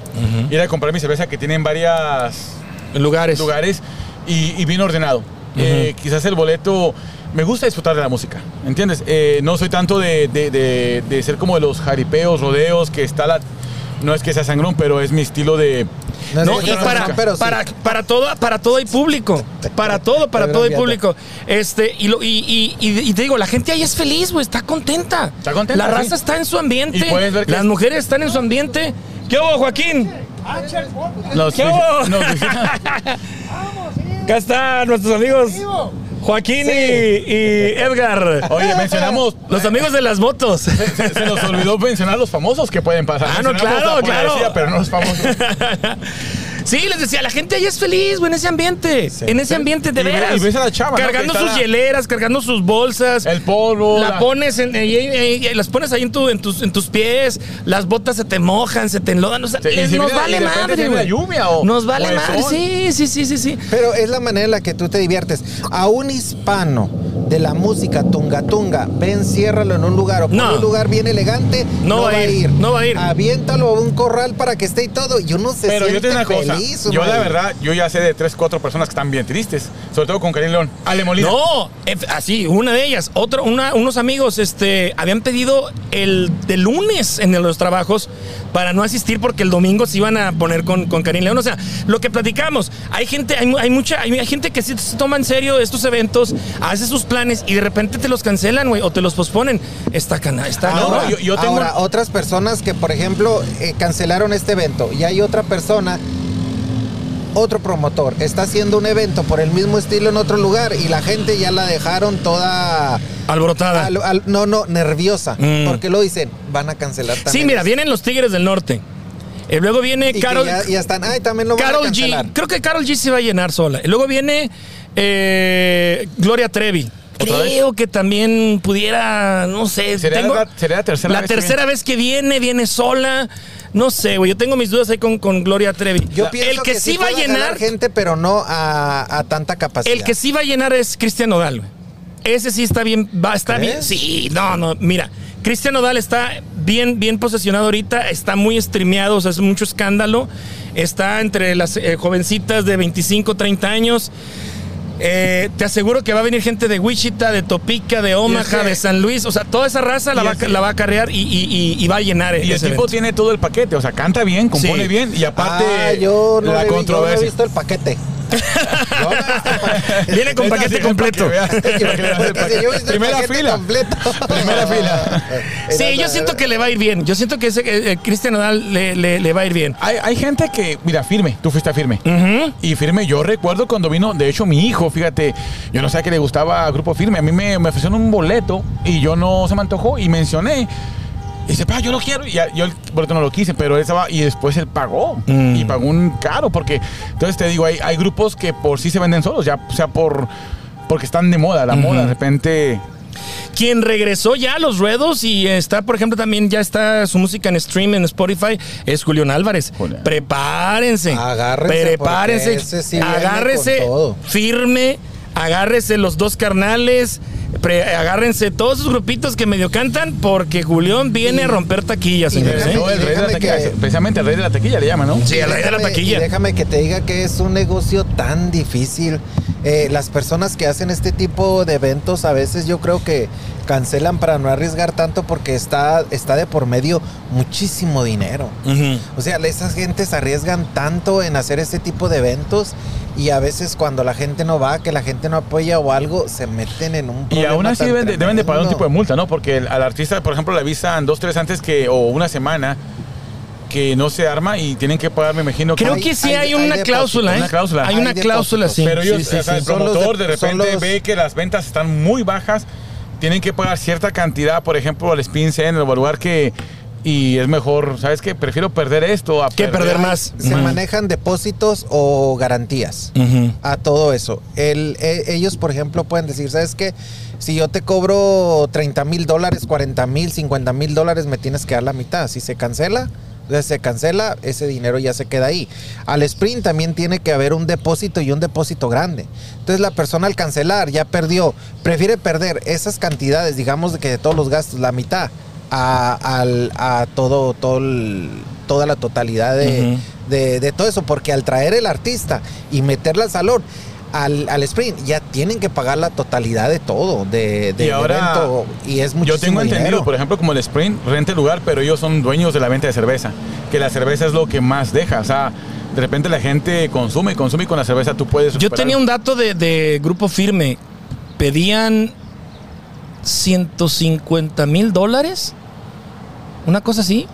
Ir a comprar mi cerveza que tiene en varias lugares. lugares y, y bien ordenado. Eh, quizás el boleto, me gusta disfrutar de la música, ¿entiendes? Eh, no soy tanto de, de- de- de ser como de los jaripeos, rodeos, que está la... No es que sea sangrón, pero es mi estilo de... No, que y para, sangrón, pero sí. para, para todo, para todo hay público. Para todo, para todo hay público. Este, y, lo, y, y, y- y te digo, la gente ahí es feliz, güey, está contenta. Está contenta, La sí. raza está en su ambiente. Y puedes ver que las es- mujeres están en su ambiente. ¿Qué hubo, Joaquín? Nos, ¿Qué hubo? Acá están nuestros amigos Joaquín y, y Edgar. Oye, mencionamos... Los amigos de las motos. Se, se nos olvidó mencionar los famosos que pueden pasar. Ah, no, claro, la claro. pero no los famosos. Sí, les decía, la gente ahí es feliz, güey, en ese ambiente. En ese ambiente, de veras. y ves a la chava. Cargando sus la- hieleras, cargando sus bolsas. El polvo. La pones en, eh, eh, eh, las pones ahí en, tu, en, tus, en tus pies, las botas se te mojan, se te enlodan, o sea, Sí, y les- si nos viene- vale madre, güey. lluvia o- Nos vale madre, sí, sí, sí, sí, sí. Pero es la manera en la que tú te diviertes. A un hispano de la música tunga tunga, ven, ciérralo en un lugar o pon No. un lugar bien elegante, No va a ir, no va a ir. Aviéntalo a un corral para que esté y todo. Y uno se Pero yo te una cosa. feliz. yo, la verdad, yo ya sé de tres, cuatro personas que están bien tristes. Sobre todo con Karim León. Ale Molina. No, ef- así, una de ellas. Otro, una- unos amigos este, habían pedido el de lunes en los trabajos para no asistir porque el domingo se iban a poner con, con Karim León. O sea, lo que platicamos, hay gente, hay mucha, hay, hay gente que sí se toma en serio estos eventos, hace sus planes y de repente te los cancelan, güey, o te los posponen. Está cana, está no, cabrón. yo- yo tengo- Ahora, otras personas que, por ejemplo, eh, cancelaron este evento y hay otra persona, otro promotor, está haciendo un evento por el mismo estilo en otro lugar y la gente ya la dejaron toda... Alborotada. al- al- no, no, nerviosa. Mm. Porque lo dicen, van a cancelar también. Sí, mira, eso. vienen los Tigres del Norte. Y luego viene Y Carol. ya, ya están, ay, también lo van a Carol G. Creo que Carol G se va a llenar sola. Y luego viene eh, Gloria Trevi. ¿Otra Creo que también pudiera, no sé. ¿Sería la- sería la tercera la vez que tercera vez que viene, viene sola. No sé, güey. Yo tengo mis dudas ahí con, con Gloria Trevi. Yo pienso el que, sí va a llenar, gente, pero no a, a tanta capacidad. el que sí va a llenar es Cristian Nodal, güey. Ese sí está bien, va, está bien. Sí, no, no, mira. Cristian Nodal está bien, bien posesionado ahorita, está muy streameado, o sea, es mucho escándalo. Está entre las eh, jovencitas de 25, 30 años. Eh, te aseguro que va a venir gente de Wichita, de Topica, de Omaha, de San Luis. O sea, toda esa raza la va, la va a carrear y, y- y- y va a llenar Y el tipo evento. tiene todo el paquete. O sea, canta bien, compone Sí. bien. Y aparte, Ah, yo no, la he controversia. Yo no he visto el paquete. Viene con paquete completo. que que Primera fila. Primera fila. Sí, yo siento que le va a ir bien. Yo siento que ese eh, eh, Cristian Nodal le, le- le va a ir bien. Hay, hay gente que, mira, firme, tú fuiste a firme. Y firme, yo recuerdo cuando vino, de hecho, mi hijo, fíjate, yo no sé a qué le gustaba Grupo Firme. A mí me, me ofrecieron un boleto y yo no se me antojó y mencioné. Y dice, pa, yo lo quiero. Y ya- yo el boleto no lo quise, pero él estaba. Y después él pagó. Mm. Y pagó un caro, porque. Entonces te digo, hay, hay grupos que por sí se venden solos, ya sea por. porque están de moda, la moda de repente Quien regresó ya a los ruedos y está, por ejemplo, también ya está su música en stream en Spotify, es Julián Álvarez. Julián. Prepárense. Agárrense, Prepárense. sí agárrese firme. Agárrese los dos carnales. pre- agárrense todos esos grupitos que medio cantan porque Julián viene a romper taquillas, señores. ¿eh? No, el rey de la taquilla, que- precisamente el rey de la taquilla le llaman, ¿no? Sí, el rey de la taquilla. déjame que te diga que es un negocio tan difícil. Eh, las personas que hacen este tipo de eventos a veces yo creo que cancelan para no arriesgar tanto porque está, está de por medio muchísimo dinero. O sea, esas gentes arriesgan tanto en hacer este tipo de eventos y a veces cuando la gente no va, que la gente no apoya o algo, se meten en un Y problema aún así tan deben de, deben de pagar un tipo de multa, ¿no? Porque el- al artista, por ejemplo, le avisan dos, tres antes que, o una semana que no se arma y tienen que pagar, me imagino. Creo Hay- que sí hay, una cláusula, ¿eh? una cláusula. Hay Hay una cláusula, sí. Pero ellos, Sí, sí, o sea, sí. el promotor de- repente los- ve que las ventas están muy bajas, tienen que pagar cierta cantidad, por ejemplo, al Spin o al lugar que... Y es mejor, ¿sabes qué? Prefiero perder esto a Que perder más. Se manejan depósitos o garantías. A todo eso. El, e- ellos, por ejemplo, pueden decir, ¿sabes qué? Si yo te cobro 30 mil dólares, 40 mil, 50 mil dólares, me tienes que dar la mitad. Si se cancela, entonces se cancela, ese dinero ya se queda ahí. Al sprint también tiene que haber un depósito y un depósito grande. Entonces la persona al cancelar ya perdió, prefiere perder esas cantidades, digamos que de todos los gastos, la mitad, a, al- a todo, todo el- toda la totalidad de, de, de todo eso, porque al traer el artista y meterla al salón, al, al sprint, ya tienen que pagar la totalidad de todo, de, del Y ahora, evento, y es muchísimo Yo tengo entendido, dinero. por ejemplo, como el Sprint renta el lugar, pero ellos son dueños de la venta de cerveza. Que la cerveza es lo que más deja. O sea, de repente la gente consume, consume y con la cerveza tú puedes. Yo tenía un dato de, de grupo firme. Pedían 150 mil dólares. Una cosa así.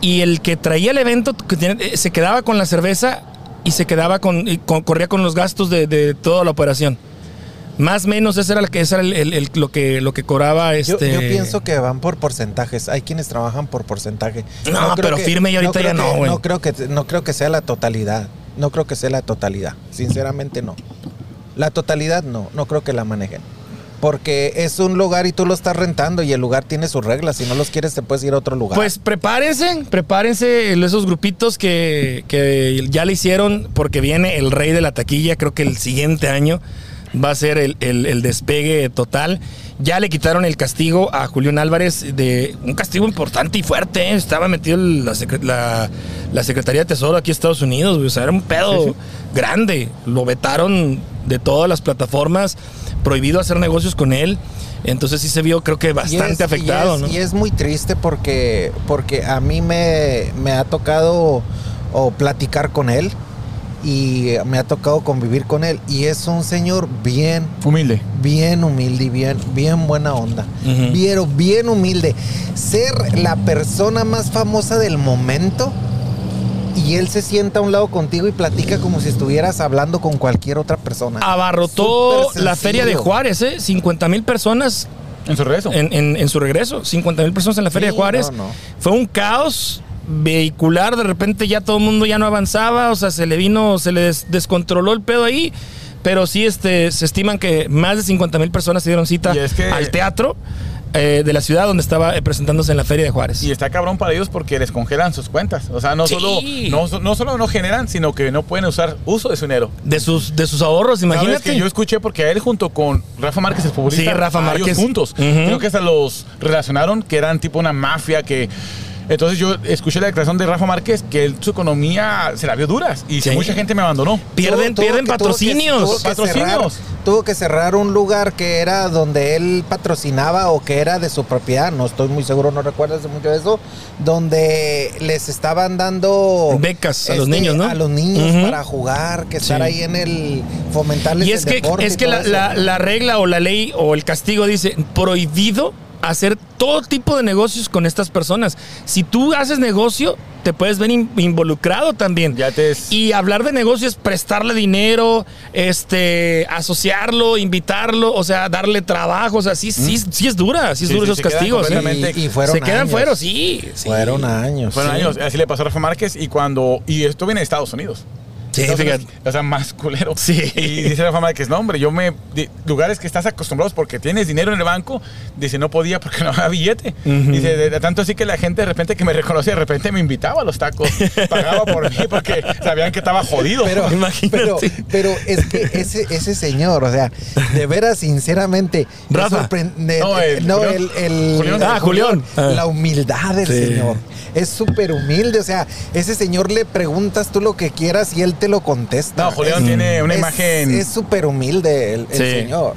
Y el que traía el evento que tiene- eh, se quedaba con la cerveza y se quedaba con, y con- corría con los gastos de, de toda la operación. Más o menos ese era, el que, ese era el- el- el- lo, que, lo que cobraba este. yo pienso que van por porcentajes. Hay quienes trabajan por porcentaje. No, pero firme y ahorita ya no, güey. No creo que no creo que sea la totalidad. No creo que sea la totalidad. Sinceramente no. La totalidad no. No creo que la manejen. Porque es un lugar y tú lo estás rentando y el lugar tiene sus reglas. Si no los quieres te puedes ir a otro lugar. Pues prepárense, prepárense esos grupitos que, que ya le hicieron porque viene el rey de la taquilla, creo que el siguiente año va a ser el, el- el despegue total. Ya le quitaron el castigo a Julián Álvarez de un castigo importante y fuerte. ¿eh? Estaba metido en la, secre- la- la Secretaría de Tesoro aquí en Estados Unidos. O sea, era un pedo Sí, sí. grande. Lo vetaron de todas las plataformas. Prohibido hacer negocios con él. Entonces sí se vio, creo que bastante es- afectado, y es, ¿no? y es muy triste porque, porque a mí me, me ha tocado o platicar con él y me ha tocado convivir con él. Y es un señor bien, Humilde. bien humilde y bien, bien buena onda. Bien, bien humilde. Ser la persona más famosa del momento y él se sienta a un lado contigo y platica como si estuvieras hablando con cualquier otra persona. abarrotó la feria de. Juárez, ¿eh? 50 mil personas En su regreso. en, en- en su regreso. 50 mil personas en la feria Sí, de Juárez. no, no. Fue un caos vehicular. De repente ya todo el mundo ya no avanzaba. O sea, se le vino, se le des- descontroló el pedo ahí. Pero sí, este, se estiman que más de 50 mil personas se dieron cita Y es que- al teatro eh, de la ciudad donde estaba eh, presentándose en la feria de Juárez. Y está cabrón para ellos porque les congelan sus cuentas. O sea, no, Sí. solo, no, so- no solo no generan, sino que no pueden usar uso de su dinero. de, sus, de sus ahorros, imagínate. que yo escuché porque a él junto con Rafa Márquez, el futbolista, Sí, Rafa Márquez. juntos. Creo que hasta los relacionaron que eran tipo una mafia que... Entonces yo escuché la declaración de Rafa Márquez que él, su economía se la vio duras y que Sí. mucha gente me abandonó. Pierden, Tuvo- que- patrocinios. tuvo que Patrocinios. cerrar- tuvo que cerrar un lugar que era donde él patrocinaba o que era de su propiedad, no estoy muy seguro, no recuerdo hace mucho de eso, donde les estaban dando Becas a los niños, ¿no? A los niños para jugar, que estar Sí. ahí en el fomentarles Y es el que, deporte es y que la regla o la ley o el castigo dice prohibido hacer todo tipo de negocios con estas personas. Si tú haces negocio, te puedes ver in- involucrado también. Ya te es- Y hablar de negocio es prestarle dinero, este, asociarlo, invitarlo, o sea, darle trabajo, o sea, sí, sí, sí es dura, sí es Sí, duro sí, esos quedan castigos. Y- y fueron Se quedan años. fuera, sí, sí. Fueron años. Fueron sí. años, así le pasó a Rafa Márquez y cuando... Y esto viene de Estados Unidos. Sí, Estados fíjate. O sea, más culero. Sí. Y dice la fama de que es, no, hombre, yo me. de lugares que estás acostumbrados porque tienes dinero en el banco, dice, no podía porque no había billete. Dice, de, de tanto así que la gente de repente que me reconocía, de repente me invitaba a los tacos. Pagaba por mí porque sabían que estaba jodido. Pero, Imagínate. pero, pero es que ese, ese señor, o sea, de veras, sinceramente, me Rafa. No, el no, Julián. el, el- Julián. Ah, Julián. Ah. La humildad del Sí. señor. Es súper humilde, o sea, ese señor le preguntas tú lo que quieras y él te lo contesta. No, Julián Es- tiene una es- imagen. Es súper humilde el, el Sí. señor.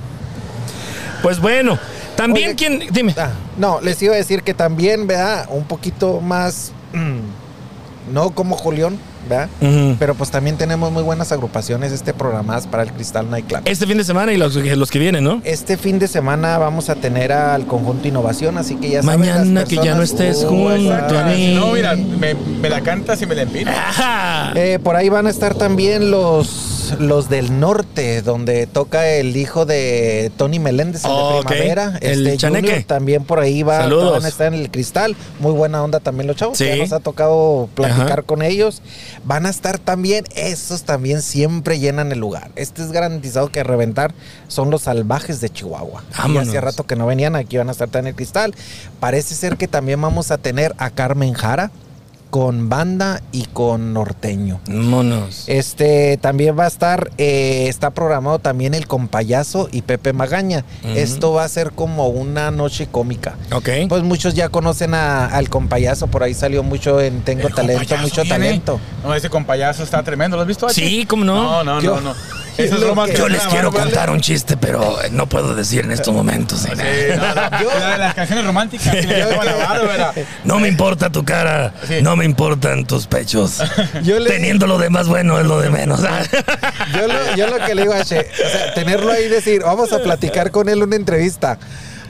Pues bueno, también Oye, quien. Dime. Ah, no, les iba a decir que también, ¿verdad? Un poquito más, mm, no como Julián, ¿verdad? Pero pues también tenemos muy buenas agrupaciones este programadas para el Cristal Nightclub. Este fin de semana y los, los que vienen, ¿no? Este fin de semana vamos a tener al conjunto Innovación, así que ya saben, Mañana las que ya no estés Oh, junto exacto. a mí. No, mira, me, me la cantas y me la empinas. Eh, por ahí van a estar también los, los del norte, donde toca el hijo de Tony Meléndez, el Oh, de. Primavera. El este Chaneque. Junior también por ahí va, Saludos. van a estar en el cristal. Muy buena onda también los chavos. Sí. Ya nos ha tocado platicar Ajá. con ellos. Van a estar también, esos también siempre llenan el lugar. Este es garantizado que a reventar son los salvajes de Chihuahua. Hace rato que no venían, aquí van a estar en el cristal. Parece ser que también vamos a tener a Carmen Jara con banda y con norteño. Monos. Este también va a estar, eh, está programado también el Compayazo y Pepe Magaña. Esto va a ser como una noche cómica. Ok. Pues muchos ya conocen a- al Compayazo, por ahí salió mucho en Tengo El Talento, mucho viene. talento. No, ese compayazo está tremendo. ¿Lo has visto? H? Sí, ¿cómo no? No, no, Yo- no, no. Yo lo que- les a quiero contar un chiste, pero eh, no puedo decir en estos momentos. Sí, no, no. Yo- La de las canciones románticas la bárbara. No me importa tu cara, Sí. no me importan tus pechos. Yo le- Teniendo lo de más bueno es lo de menos. Yo lo, yo lo que le digo a Che, o sea, tenerlo ahí y decir, vamos a platicar con él una entrevista.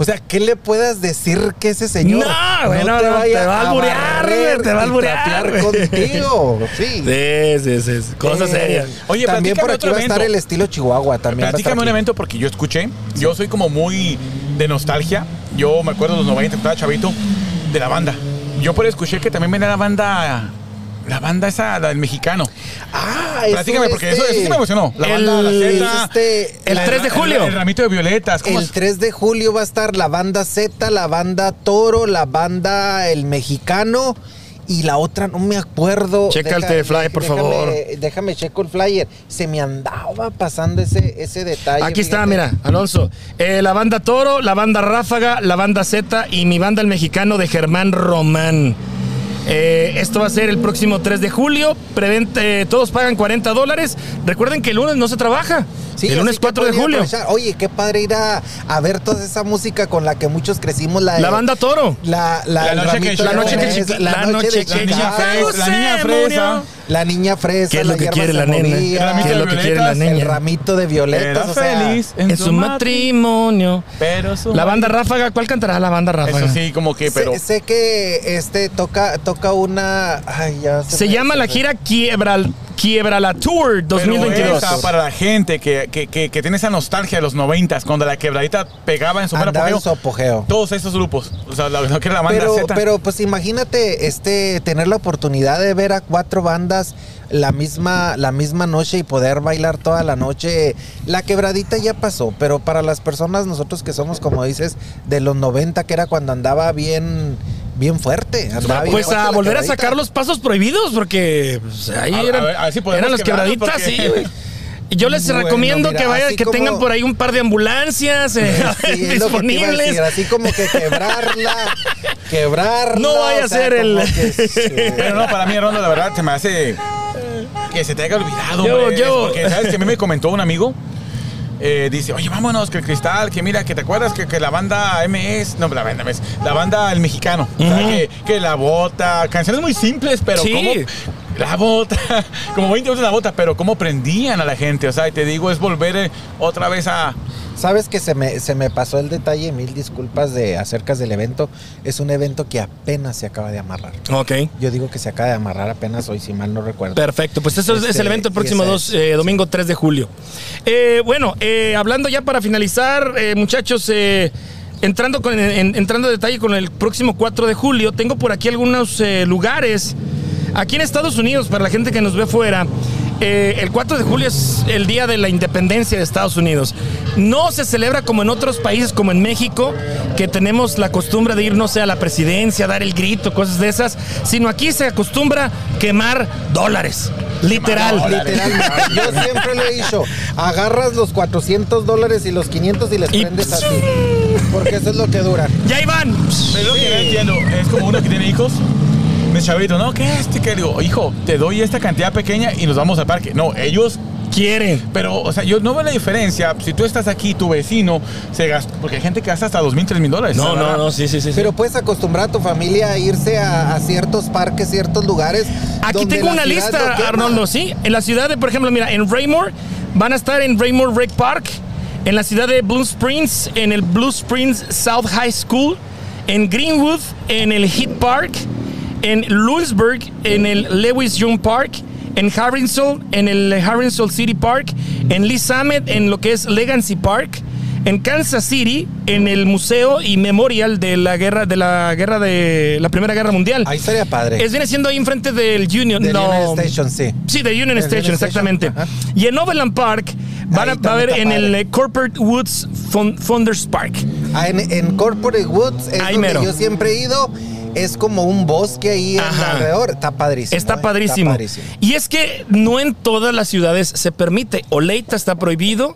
O sea, ¿qué le puedas decir que ese señor No, güey, no, no, vaya te va a alburear, te va a alburear, contigo? Sí. Sí, sí, sí. sí. Cosa Eh, seria. Oye, también por aquí otro va a estar evento. el estilo Chihuahua. También Platícame un evento porque yo escuché. Yo soy como muy de nostalgia. Yo me acuerdo de los 90, estaba chavito, de la banda. Yo por ahí escuché que también venía la banda. La banda esa, la del mexicano. Ah, eso Platícame, porque este- eso, eso sí me emocionó. La El- banda, la Z. este- El la- 3 de julio. El, ramito de violetas. ¿cómo El es? 3 de julio va a estar la banda Z, la banda Toro, la banda El Mexicano y la otra no me acuerdo. Checa el flyer, por déjame- favor. Déjame checo el flyer. Se me andaba pasando ese, ese detalle. Aquí está, fíjate. mira, Alonso. Eh, la banda Toro, la banda Ráfaga, la banda Z y mi banda El Mexicano de Germán Román. Eh, esto va a ser el próximo 3 de julio. Preventa, eh, todos pagan 40 dólares. Recuerden que el lunes no se trabaja. Sí, el lunes que 4 de julio. aprovechar. Oye, qué padre ir a, a ver toda esa música con la que muchos crecimos. La, de- La banda Toro. La, la, La noche que- la de noche que la, la noche, que la niña fresa. La niña fresa. ¿Qué es lo que quiere la nena? ¿Qué es lo que quiere la niña? El ramito de Era violetas. o sea, feliz En su matrimonio. Pero su La banda Ráfaga, ¿cuál cantará la banda Ráfaga? Eso sí, como que, pero. sé, sé que este toca, toca una. Ay, ya Se llama la gira Quiebra, Quiebra la Tour Pero 2022. esa para la gente que, que, que, que tiene esa nostalgia de los noventas, cuando la quebradita pegaba en su en apogeo. su apogeo. Todos esos grupos. O sea, la, lo que era la banda Pero, Z. pero pues imagínate este tener la oportunidad de ver a cuatro bandas la misma la misma noche y poder bailar toda la noche. La quebradita ya pasó, pero para las personas nosotros que somos como dices de los 90 que era cuando andaba bien bien fuerte, andaba bien Pues a volver a sacar los pasos prohibidos, porque pues, ahí A- a eran, ver, a ver si podemos eran las quebraditas, porque- sí, güey. Yo les Bueno, recomiendo mira, que vayan, que como- tengan por ahí un par de ambulancias eh, Sí, disponibles. decir, así como que quebrarla, quebrarla. No vaya a ser el- que sí. Pero no, para mí, Rondo, la verdad, se me hace que se te haya olvidado, Yo- hombre. yo- Porque, ¿sabes? Que a mí me comentó un amigo. eh, dice, oye, vámonos, que el cristal, que mira, que te acuerdas que, que la banda MS, no, la banda MS, la banda El Mexicano, o sea, Ujú. que, que la bota, canciones muy simples, pero Sí. como la bota, como 20 minutos la bota, pero cómo prendían a la gente, o sea, y te digo, es volver eh, otra vez a, Sabes que se me, se me pasó el detalle, mil disculpas de acerca del evento. Es un evento que apenas se acaba de amarrar. Ok. Yo digo que se acaba de amarrar apenas hoy, si mal no recuerdo. Perfecto, pues eso es- es Este, el evento el próximo dos, es, eh, domingo 3 de julio. Eh, bueno, eh, hablando ya para finalizar, eh, muchachos, eh, entrando, con, en- entrando a detalle con el próximo 4 de julio, tengo por aquí algunos eh, lugares, aquí en Estados Unidos, para la gente que nos ve fuera, eh, el 4 de julio es el día de la independencia de Estados Unidos. No se celebra como en otros países, como en México, que tenemos la costumbre de ir, no sé, a la presidencia, dar el grito, cosas de esas, sino aquí se acostumbra quemar dólares. Literal. Literalmente. Yo siempre lo he dicho. Agarras los 400 dólares y los 500 y les Y- prendes así. Porque eso es lo que dura. Ya Iván. Pero lo que entiendo es como uno que tiene hijos. Me chavito, ¿no? ¿Qué es este? Que digo, hijo, te doy esta cantidad pequeña y nos vamos al parque. No, ellos Quieren. Pero, o sea, yo no veo la diferencia. Si tú estás aquí, tu vecino se gasta. Porque hay gente que gasta hasta dos mil, tres mil dólares. No, no, no, sí, sí, sí. Pero puedes acostumbrar a tu familia a irse a, a ciertos parques, ciertos lugares. Aquí donde tengo la una lista. Arnoldo, sí. En la ciudad de, por ejemplo, mira, en Raymore, van a estar en Raymore Rec Park, en la ciudad de Blue Springs, en el Blue Springs South High School, en Greenwood, en el Heath Park, en Lewisburg, en el Lewis Young Park, en Harrinsville, en el Harrinsville City Park, en Lee Summit, en lo que es Legacy Park, en Kansas City, en el Museo y Memorial de la guerra de la guerra de la Primera Guerra Mundial. Ahí estaría padre. Es viene siendo ahí enfrente del Union. Del no. Union Station, sí. Sí, de Union Del Station, Union exactamente. Station. Y en Overland Park van a, Ahí va a haber también en el eh, Corporate Woods Founders Park. Ah, en, en Corporate Woods es Ahí donde mero. yo siempre he ido. Es como un bosque ahí Ajá. alrededor. Está padrísimo. Está eh, padrísimo. Está padrísimo. Y es que no en todas las ciudades se permite. Oleita está prohibido,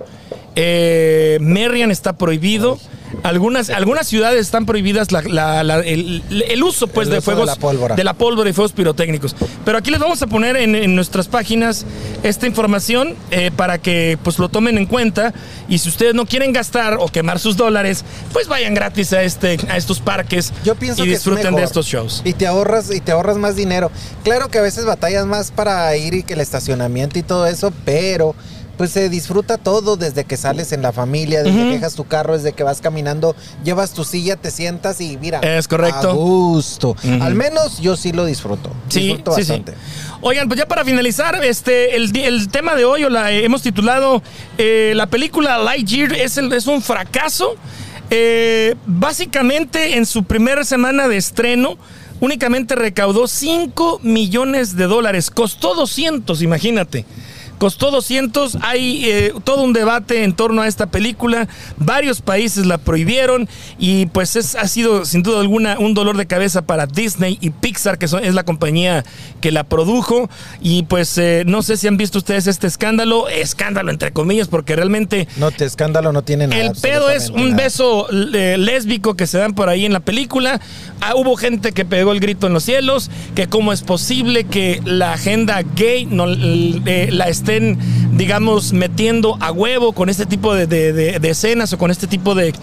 eh, Merriam está prohibido. Algunas, algunas ciudades están prohibidas la- la- la- el, el uso pues El de uso de fuegos la pólvora. de la pólvora y fuegos pirotécnicos. Pero aquí les vamos a poner en, en nuestras páginas esta información eh, para que pues lo tomen en cuenta y si ustedes no quieren gastar o quemar sus dólares, pues vayan gratis a este a estos parques Yo pienso y que es disfruten de estos shows. Y te ahorras y te ahorras más dinero. Claro que a veces batallas más para ir y que el estacionamiento y todo eso, pero pues se disfruta todo desde que sales en la familia, desde que dejas tu carro, desde que vas caminando, llevas tu silla, te sientas y mira. Es correcto. A gusto. Al menos yo sí lo disfruto. Sí, disfruto sí, sí. bastante. Oigan, pues ya para finalizar, este, el, tema de hoy o la, eh, hemos titulado eh, la película Lightyear es, el- es un fracaso. Eh, básicamente en su primera semana de estreno únicamente recaudó 5 millones de dólares. Costó 200, imagínate. Costó 200, hay eh, todo un debate en torno a esta película, varios países la prohibieron y pues es, ha sido sin duda alguna un dolor de cabeza para Disney y Pixar, que son- es la compañía que la produjo y pues eh, no sé si han visto ustedes este escándalo, escándalo entre comillas, porque realmente No te escándalo no tiene nada. el pedo es un nada. beso eh, lésbico que se dan por ahí en la película. Ah, hubo gente que pegó el grito en los cielos, que cómo es posible que la agenda gay no, la estén, digamos, metiendo a huevo con este tipo de, de- de- de escenas o con este tipo de,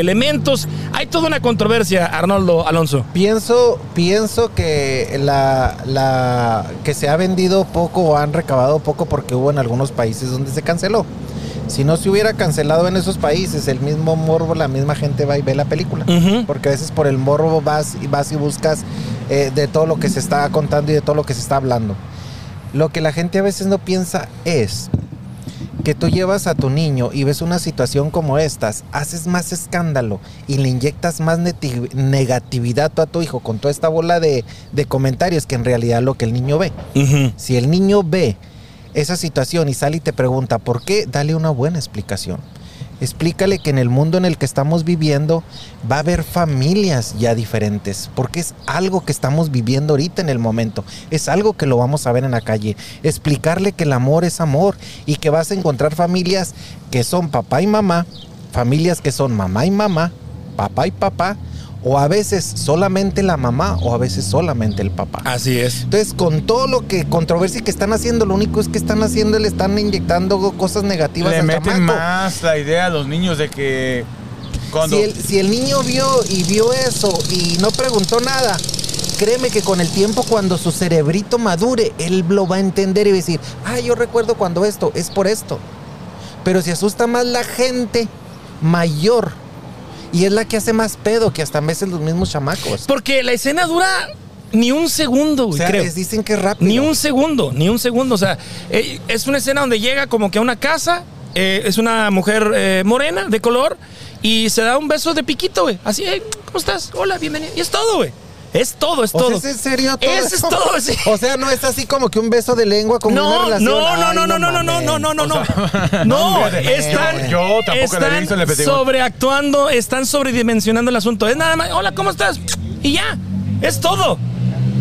elementos. Hay toda una controversia, Arnoldo Alonso. Pienso, pienso que la, la que se ha vendido poco o han recabado poco porque hubo en algunos países donde se canceló. Si no se hubiera cancelado en esos países, el mismo morbo, la misma gente va y ve la película. Porque a veces por el morbo vas y vas y buscas eh, de todo lo que se está contando y de todo lo que se está hablando. Lo que la gente a veces no piensa es que tú llevas a tu niño y ves una situación como estas, haces más escándalo y le inyectas más negatividad a tu hijo con toda esta bola de, de comentarios que en realidad lo que el niño ve. Si el niño ve esa situación y sale y te pregunta por qué, dale una buena explicación. Explícale que en el mundo en el que estamos viviendo va a haber familias ya diferentes, porque es algo que estamos viviendo ahorita en el momento, es algo que lo vamos a ver en la calle. Explicarle que el amor es amor y que vas a encontrar familias que son papá y mamá, familias que son mamá y mamá, papá y papá, o a veces solamente la mamá o a veces solamente el papá. Así es. Entonces, con todo lo que controversia que están haciendo, lo único es que están haciendo, le están inyectando cosas negativas Le al meten chamaco. más la idea a los niños de que cuando Si el, si el niño vio y vio eso y no preguntó nada, créeme que con el tiempo, cuando su cerebrito madure, él lo va a entender y va a decir, ah, yo recuerdo cuando esto, es por esto. Pero si asusta más la gente mayor y es la que hace más pedo que hasta a veces los mismos chamacos. Porque la escena dura ni un segundo, O güey, sea, creo. les dicen que es rápido. Ni un segundo, ni un segundo. O sea, eh, es una escena donde llega como que a una casa, eh, es una mujer eh, morena, de color, y se da un beso de piquito, güey. Así, "Hey, ¿cómo estás? Hola, bienvenido. Y es todo, güey. Es todo, es O sea, todo. ¿es en serio todo Eso es todo, sí. O sea, no es así como que un beso de lengua como una No, relación. no, no, Ay, no, no, no, no, no, no, no, no, no. No, están, yo tampoco la he están visto en el Petit Goût. sobreactuando, están sobredimensionando el asunto. Es nada más, hola, ¿cómo estás? Y ya, es todo.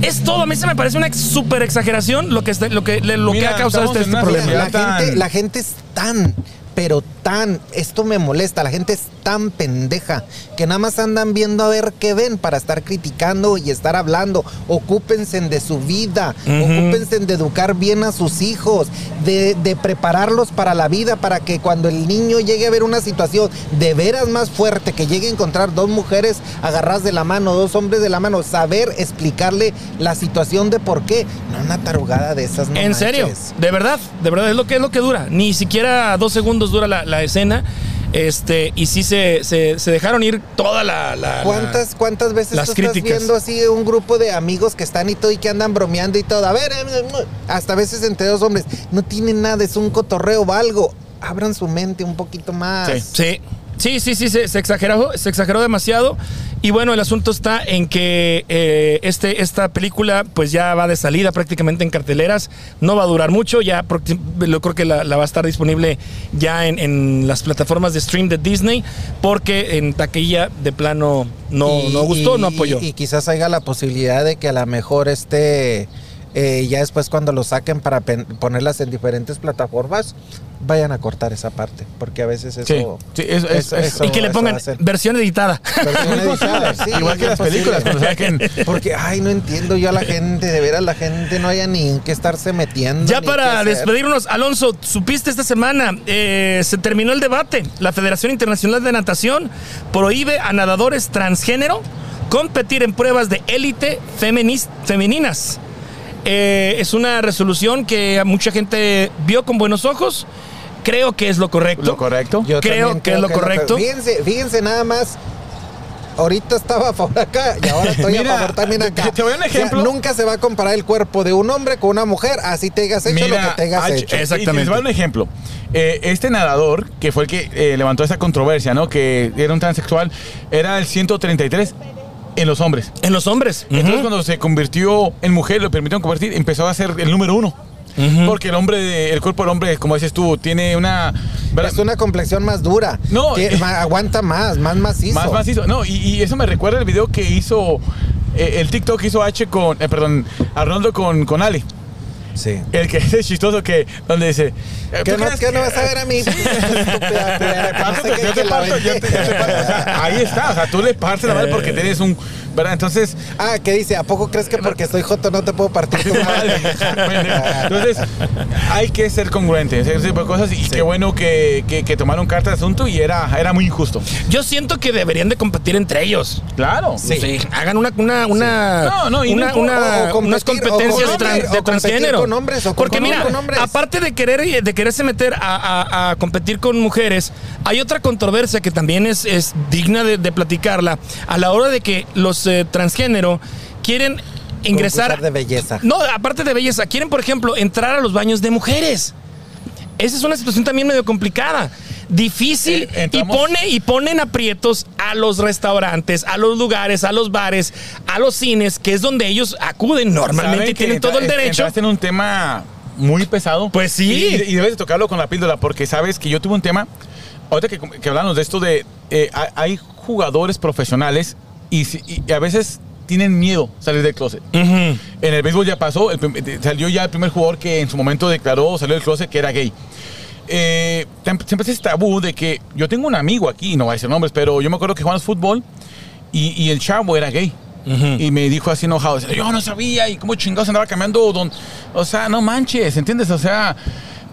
Es todo. A mí se me parece una super exageración lo que, está- lo que, lo que ha causado este, este una problema. La gente, la gente es tan, pero tan, esto me molesta, la gente es tan pendeja que nada más andan viendo a ver qué ven para estar criticando y estar hablando. Ocúpense de su vida, Ujú. ocúpense de educar bien a sus hijos, de, de prepararlos para la vida, para que cuando el niño llegue a ver una situación de veras más fuerte, que llegue a encontrar dos mujeres agarradas de la mano, dos hombres de la mano, saber explicarle la situación de por qué. No una tarugada de esas, no en serio, de verdad, de verdad, es lo que es lo que dura. Ni siquiera dos segundos dura la, la escena. Este, y sí se, se, se dejaron ir toda la. ¿Cuántas, cuántas veces las tú estás críticas. viendo así un grupo de amigos que están y todo y que andan bromeando y todo? A ver, eh, eh, hasta a veces entre dos hombres. No tienen nada, es un cotorreo o algo. Abran su mente un poquito más. Sí. Sí, sí, sí, sí, se, se exageró, se exageró demasiado. Y bueno, el asunto está en que eh, este, esta película pues ya va de salida prácticamente en carteleras. No va a durar mucho, ya yo creo que la, la va a estar disponible ya en, en las plataformas de stream de Disney, porque en taquilla de plano no, Y- no gustó, y- no apoyó. Y, y quizás haya la posibilidad de que a lo mejor este. eh, ya después cuando lo saquen para ponerlas en diferentes plataformas, vayan a cortar esa parte, porque a veces eso... Sí, sí, eso- eso- es- eso- y que le pongan versión editada. Versión editada, sí, Igual que las películas, cuando saquen. Porque, ay, no entiendo yo a la gente, de veras la gente no haya ni en qué estarse metiendo. Ya para despedirnos, Alonso, supiste esta semana, eh, se terminó el debate. La Federación Internacional de Natación prohíbe a nadadores transgénero competir en pruebas de élite femeninas. Eh, es una resolución que a mucha gente vio con buenos ojos. Creo que es lo correcto. Lo correcto. Yo Creo que es lo correcto. Fíjense, fíjense nada más. Ahorita estaba a favor acá y ahora estoy Mira, a favor también te- acá. te doy un O sea, ejemplo. nunca se va a comparar el cuerpo de un hombre con una mujer, así te hayas hecho lo que te hayas hecho. y Exactamente. Les voy a dar un ejemplo. Eh, este nadador, que fue el que eh, levantó esa controversia, ¿no? Que era un transexual, era el 133 en los hombres. En los hombres. Entonces, cuando se convirtió en mujer, lo permitieron convertir, empezó a ser el número uno. Porque el hombre, el cuerpo del hombre, como dices tú, tiene una. ¿verdad? Es una complexión más dura. No, Que eh, aguanta más, más macizo. Más macizo. No, y, y eso me recuerda el video que hizo. eh, el TikTok que hizo H con. eh, perdón, Arnoldo con, con Ali. Sí. El que es chistoso que. Donde dice. eh, ¿Qué ¿tú no, qué no que- vas a ver a mí? Que yo que te parto, yo te, parto. Ahí está. O sea, tú le partes la madre porque tienes un. ¿Verdad? Entonces. Ah, ¿qué dice? ¿A poco crees que porque estoy joto no te puedo partir tu madre? Entonces, hay que ser congruentes, ese tipo de cosas. Y qué bueno que, que, que tomaron carta de asunto y era, era muy injusto. Yo siento que deberían de competir entre ellos. Claro. Sí. Hagan una, una, una, No, no, una, una- competir- unas competencias o de, tran- transgénero. con hombres, o Porque mira, con hombres. aparte de querer de quererse meter a, a- a competir con mujeres, hay otra controversia que también es, es digna de, de platicarla a la hora de que los eh, transgénero quieren ingresar de belleza. no, aparte de belleza, quieren, por ejemplo, entrar a los baños de mujeres. Esa es una situación también medio complicada. Difícil Eh, y pone y ponen aprietos a los restaurantes, a los lugares, a los bares, a los cines, que es donde ellos acuden normalmente y tienen todo el derecho. Entraste en un tema muy pesado. Pues sí. Y, y debes de tocarlo con la píldora porque sabes que yo tuve un tema. Ahorita que, que hablamos de esto de. eh, hay jugadores profesionales y, si- y a veces tienen miedo salir del closet. Ujú. En el béisbol ya pasó, el eh, salió ya el primer jugador que en su momento declaró, salió del closet que era gay. Eh, siempre es tabú de que yo tengo un amigo aquí, no voy a decir nombres, pero yo me acuerdo que jugamos fútbol y, y el chavo era gay. Y me dijo así enojado, yo no sabía y cómo chingados andaba cambiando, don, o sea, no manches, ¿entiendes? O sea,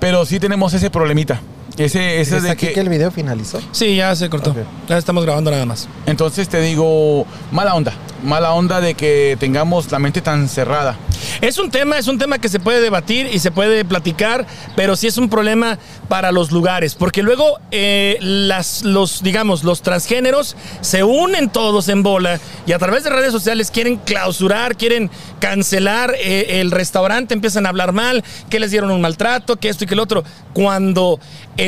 pero sí tenemos ese problemita. Ese, ese ¿Es de aquí que, que el video finalizó? Sí, ya se cortó. Ya estamos grabando nada más. entonces te digo, mala onda, mala onda de que tengamos la mente tan cerrada. Es un tema, es un tema que se puede debatir y se puede platicar, pero sí es un problema para los lugares, porque luego eh, las, los, digamos, los transgéneros se unen todos en bola y a través de redes sociales quieren clausurar, quieren cancelar eh, el restaurante, empiezan a hablar mal, que les dieron un maltrato, que esto y que el otro. Cuando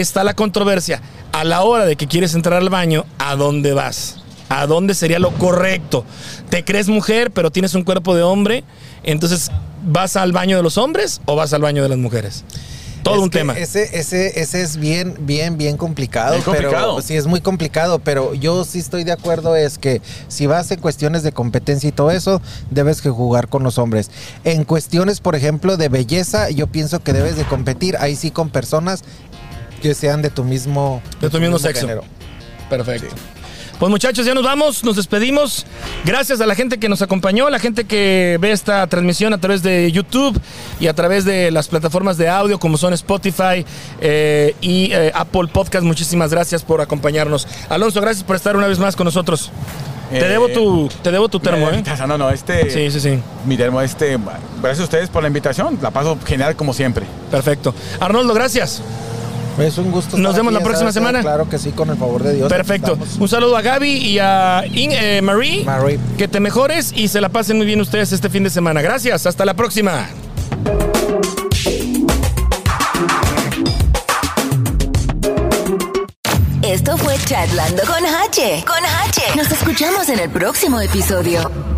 está la controversia, a la hora de que quieres entrar al baño, ¿a dónde vas? a dónde sería lo correcto. Te crees mujer, pero tienes un cuerpo de hombre, entonces ¿vas al baño de los hombres o vas al baño de las mujeres? Todo Es un tema. Ese, ese, ese es bien, bien, bien complicado. Complicado. Pero, sí, es muy complicado, pero yo sí estoy de acuerdo es que si vas en cuestiones de competencia y todo eso, debes que jugar con los hombres. En cuestiones, por ejemplo, de belleza, yo pienso que debes de competir ahí sí con personas que sean de tu mismo, De tu mismo sexo. género. Perfecto. Pues muchachos, ya nos vamos, nos despedimos. Gracias a la gente que nos acompañó, a la gente que ve esta transmisión a través de YouTube y a través de las plataformas de audio como son Spotify eh, y eh, Apple Podcast. Muchísimas gracias por acompañarnos. Alonso, gracias por estar una vez más con nosotros. te, Eh, debo tu, te debo tu termo, Me- ¿eh? No, no, este. Sí, sí, sí. Mi termo, este. Gracias a ustedes por la invitación. La paso genial como siempre. Perfecto. Arnoldo, gracias. Es un gusto. Nos vemos la próxima sabes, semana. Claro que sí, con el favor de Dios. Perfecto. Un saludo a Gaby y a In- eh, Marie. Marie. Que te mejores y se la pasen muy bien ustedes este fin de semana. Gracias. Hasta la próxima. Esto fue Chatlando con H. Con H. Nos escuchamos en el próximo episodio.